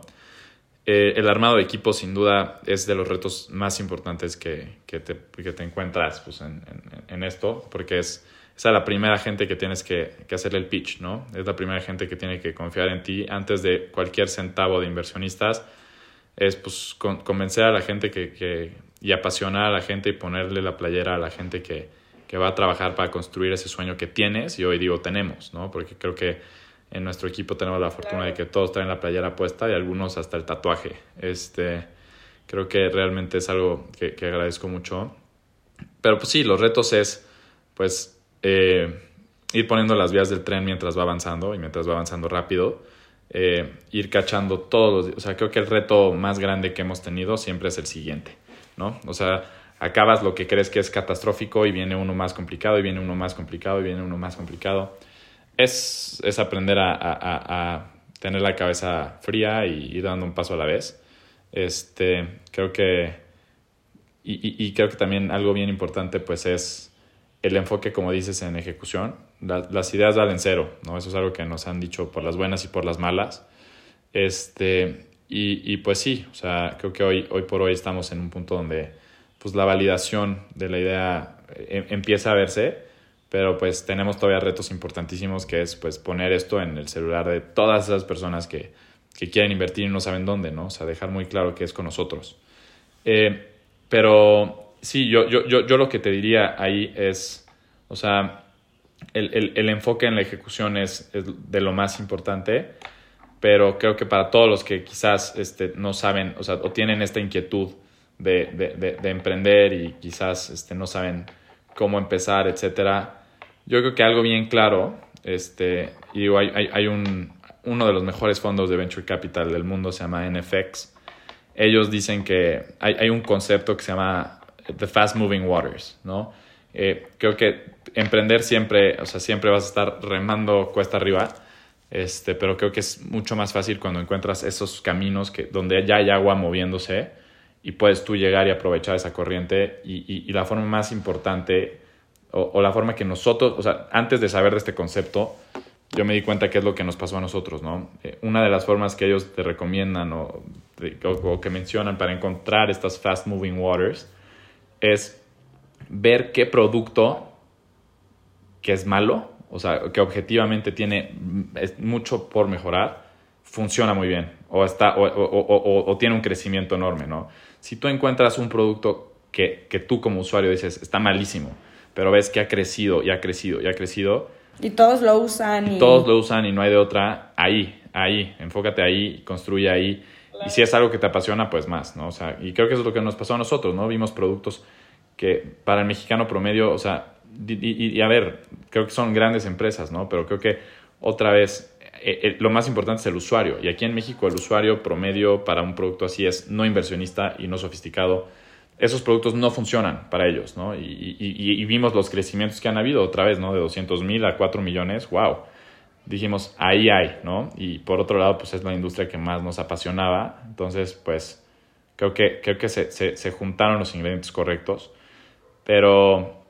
S2: Eh, el armado de equipo sin duda es de los retos más importantes que, que, te, que te, encuentras pues, en, en, en, esto, porque es es la primera gente que tienes que, que hacerle el pitch, ¿no? Es la primera gente que tiene que confiar en ti antes de cualquier centavo de inversionistas es pues con, convencer a la gente que, que, y apasionar a la gente y ponerle la playera a la gente que, que, va a trabajar para construir ese sueño que tienes y hoy digo tenemos, ¿no? Porque creo que en nuestro equipo tenemos la fortuna claro. de que todos traen la playera puesta y algunos hasta el tatuaje. Este, creo que realmente es algo que, que agradezco mucho. Pero pues sí, los retos es pues eh, ir poniendo las vías del tren mientras va avanzando y mientras va avanzando rápido eh, ir cachando todos los, o sea, creo que el reto más grande que hemos tenido siempre es el siguiente, ¿no? O sea, acabas lo que crees que es catastrófico y viene uno más complicado y viene uno más complicado y viene uno más complicado. Es, es aprender a, a, a tener la cabeza fría y ir dando un paso a la vez. Este, creo que, y, y, y creo que también algo bien importante pues es el enfoque, como dices, en ejecución. La, las ideas valen cero, ¿no? Eso es algo que nos han dicho por las buenas y por las malas. Este, y, y, pues sí, o sea, creo que hoy, hoy por hoy estamos en un punto donde pues la validación de la idea em, empieza a verse, pero pues tenemos todavía retos importantísimos que es pues poner esto en el celular de todas esas personas que, que quieren invertir y no saben dónde, ¿no? O sea, dejar muy claro que es con nosotros. Eh, pero sí, yo, yo, yo, yo lo que te diría ahí es, o sea, el, el, el enfoque en la ejecución es, es, de lo más importante, pero creo que para todos los que quizás este, no saben, o sea, o tienen esta inquietud de, de, de, de emprender y quizás este, no saben cómo empezar, etcétera. Yo creo que algo bien claro, este, y hay, hay, hay un, uno de los mejores fondos de venture capital del mundo, se llama NFX. Ellos dicen que hay, hay un concepto que se llama the fast moving waters, ¿no? Eh, creo que emprender siempre, o sea, siempre vas a estar remando cuesta arriba, este, pero creo que es mucho más fácil cuando encuentras esos caminos que, donde ya hay agua moviéndose y puedes tú llegar y aprovechar esa corriente y, y, y la forma más importante o, o, la forma que nosotros, o sea, antes de saber de este concepto, yo me di cuenta que es lo que nos pasó a nosotros, ¿no? Eh, una de las formas que ellos te recomiendan o, o, o que mencionan para encontrar estas fast moving waters es ver qué producto que es malo, o sea, que objetivamente tiene mucho por mejorar, funciona muy bien o, está, o, o, o, tiene un crecimiento enorme, ¿no? Si tú encuentras un producto que, que tú como usuario dices está malísimo, pero ves que ha crecido y ha crecido y ha crecido.
S1: Y todos lo usan.
S2: Y... Todos lo usan y no hay de otra. Ahí, ahí, enfócate ahí, construye ahí. Claro. Y si es algo que te apasiona, pues más, ¿no? O sea, y creo que eso es lo que nos pasó a nosotros, ¿no? Vimos productos que para el mexicano promedio, o sea, y, a ver, creo que son grandes empresas, ¿no? Pero creo que otra vez, eh, eh, lo más importante es el usuario. Y aquí en México el usuario promedio para un producto así es no inversionista y no sofisticado esos productos no funcionan para ellos, ¿no? Y, y, y, vimos los crecimientos que han habido otra vez, ¿no? De 200 mil a 4 millones, wow. Dijimos, ahí hay, ¿no? Y por otro lado, pues es la industria que más nos apasionaba. Entonces, pues creo que, creo que se, se, se juntaron los ingredientes correctos. Pero,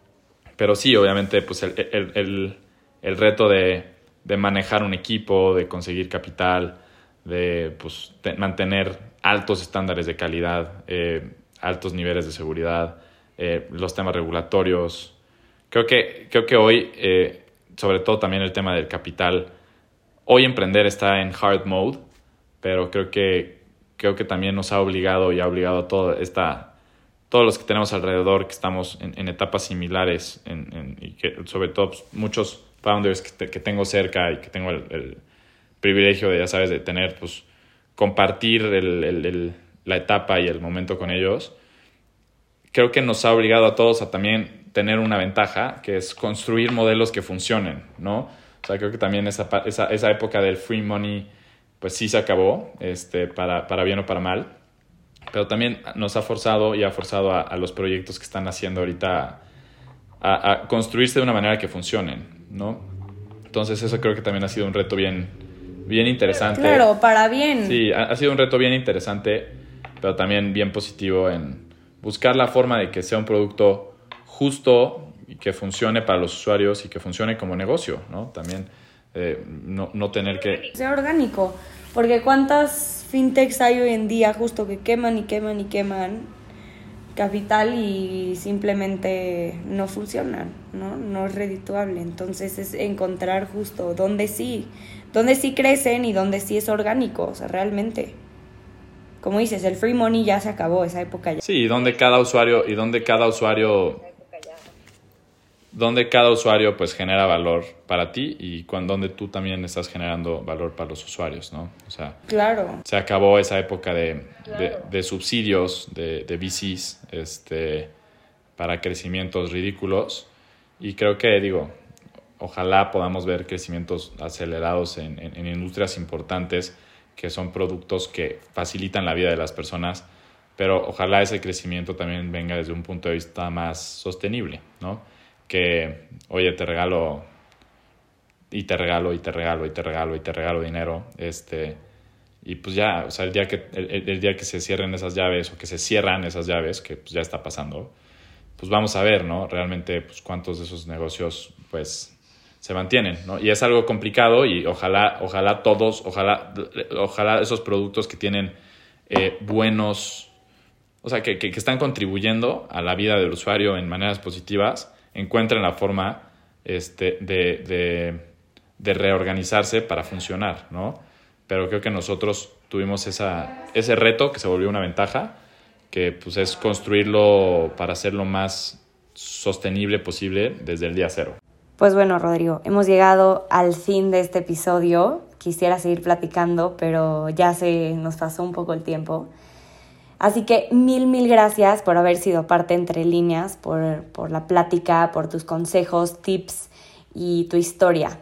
S2: pero sí, obviamente, pues el, el, el, reto de, de, manejar un equipo, de conseguir capital, de pues, mantener altos estándares de calidad. Eh, altos niveles de seguridad, eh, los temas regulatorios. Creo que, creo que hoy, eh, sobre todo también el tema del capital, hoy emprender está en hard mode, pero creo que, creo que también nos ha obligado y ha obligado a todo esta, todos los que tenemos alrededor, que estamos en, etapas similares, y que sobre todo pues, muchos founders que, te, que, tengo cerca y que tengo el, privilegio de, ya sabes, de tener, pues, compartir la etapa y el momento con ellos, creo que nos ha obligado a todos a también tener una ventaja, que es construir modelos que funcionen, ¿no? O sea, creo que también esa, esa, esa época del free money, pues sí se acabó, este, para, para bien o para mal, pero también nos ha forzado y ha forzado a, a los proyectos que están haciendo ahorita a, a, construirse de una manera que funcionen, ¿no? Entonces eso creo que también ha sido un reto bien, bien interesante.
S1: Claro, para bien.
S2: Sí, ha, ha sido un reto bien interesante, pero también bien positivo en buscar la forma de que sea un producto justo y que funcione para los usuarios y que funcione como negocio, ¿no? También eh, no, no, tener que...
S1: Sea orgánico, porque cuántas fintechs hay hoy en día justo que queman y queman y queman capital y simplemente no funcionan, ¿no? No es redituable. Entonces es encontrar justo dónde sí, dónde sí crecen y dónde sí es orgánico, o sea, realmente como dices, el free money ya se acabó, esa época ya.
S2: Sí, y donde cada usuario, y donde cada usuario, donde cada usuario pues genera valor para ti y cuando, donde tú también estás generando valor para los usuarios, ¿no? O sea,
S1: claro.
S2: se acabó esa época de, claro. de, de, subsidios, de, de VCs, este, para crecimientos ridículos y creo que, digo, ojalá podamos ver crecimientos acelerados en, en, en industrias importantes que son productos que facilitan la vida de las personas, pero ojalá ese crecimiento también venga desde un punto de vista más sostenible, ¿no? Que, oye, te regalo y te regalo y te regalo y te regalo y te regalo dinero, este, y pues ya, o sea, el día que, el, el día que se cierren esas llaves o que se cierran esas llaves, que pues ya está pasando, pues vamos a ver, ¿no? Realmente, pues cuántos de esos negocios, pues se mantienen, ¿no? Y es algo complicado y ojalá, ojalá todos, ojalá, ojalá esos productos que tienen eh, buenos, o sea, que, que, que, están contribuyendo a la vida del usuario en maneras positivas, encuentren la forma este, de, de, de reorganizarse para funcionar, ¿no? Pero creo que nosotros tuvimos esa, ese reto que se volvió una ventaja, que pues es construirlo para hacer lo más sostenible posible desde el día cero.
S1: Pues bueno, Rodrigo, hemos llegado al fin de este episodio. Quisiera seguir platicando, pero ya se nos pasó un poco el tiempo. Así que mil, mil gracias por haber sido parte entre líneas, por, por la plática, por tus consejos, tips y tu historia.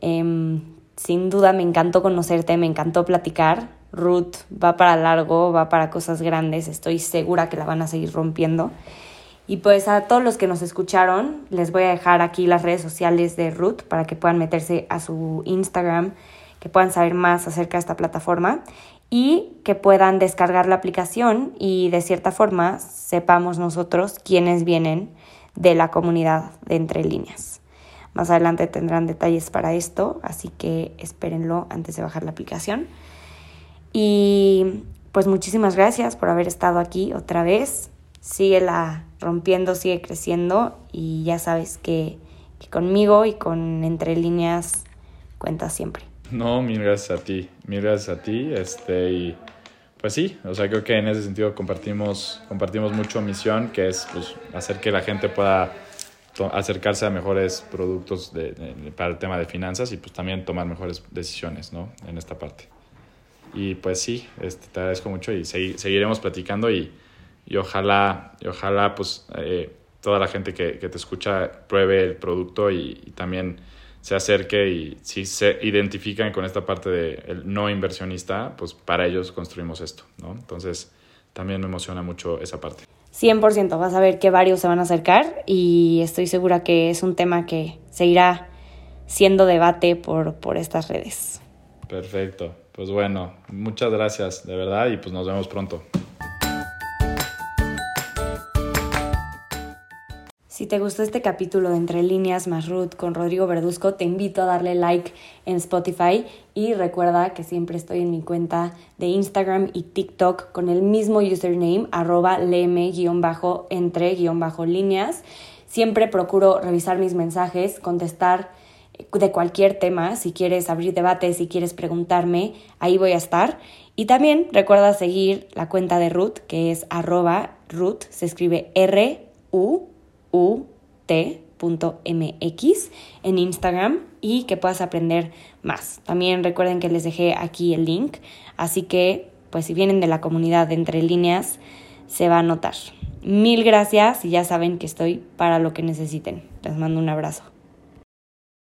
S1: Em, sin duda me encantó conocerte, me encantó platicar. Ruth va para largo, va para cosas grandes, estoy segura que la van a seguir rompiendo. Y pues a todos los que nos escucharon, les voy a dejar aquí las redes sociales de Ruth para que puedan meterse a su Instagram, que puedan saber más acerca de esta plataforma y que puedan descargar la aplicación y de cierta forma sepamos nosotros quiénes vienen de la comunidad de Entre Líneas. Más adelante tendrán detalles para esto, así que espérenlo antes de bajar la aplicación. Y pues muchísimas gracias por haber estado aquí otra vez. Síguela rompiendo, sigue creciendo y ya sabes que, conmigo y con Entre Líneas cuentas siempre.
S2: No, mil gracias a ti, mil gracias a ti, este, y pues sí, o sea, creo que en ese sentido compartimos, compartimos mucho misión, que es pues, hacer que la gente pueda acercarse a mejores productos para el tema de finanzas y pues también tomar mejores decisiones, ¿no? En esta parte. Y pues sí, este, te agradezco mucho y seguiremos platicando y, y ojalá, y ojalá pues eh, toda la gente que, que, te escucha pruebe el producto y, también se acerque y si se identifican con esta parte del no inversionista, pues para ellos construimos esto, ¿no? Entonces también me emociona mucho esa parte.
S1: 100% vas a ver que varios se van a acercar y estoy segura que es un tema que seguirá siendo debate por, por estas redes.
S2: Perfecto. Pues bueno, muchas gracias de verdad y pues nos vemos pronto.
S1: Si te gustó este capítulo de Entre Líneas más Ruth con Rodrigo Verduzco, te invito a darle like en Spotify y recuerda que siempre estoy en mi cuenta de Instagram y TikTok con el mismo username, arroba leme-entre-líneas. Siempre procuro revisar mis mensajes, contestar de cualquier tema, si quieres abrir debate, si quieres preguntarme, ahí voy a estar. Y también recuerda seguir la cuenta de Ruth, que es arroba Ruth, se escribe R-U ut.mx en Instagram y que puedas aprender más. También recuerden que les dejé aquí el link, así que pues si vienen de la comunidad de entre líneas se va a notar. Mil gracias y ya saben que estoy para lo que necesiten. Les mando un abrazo.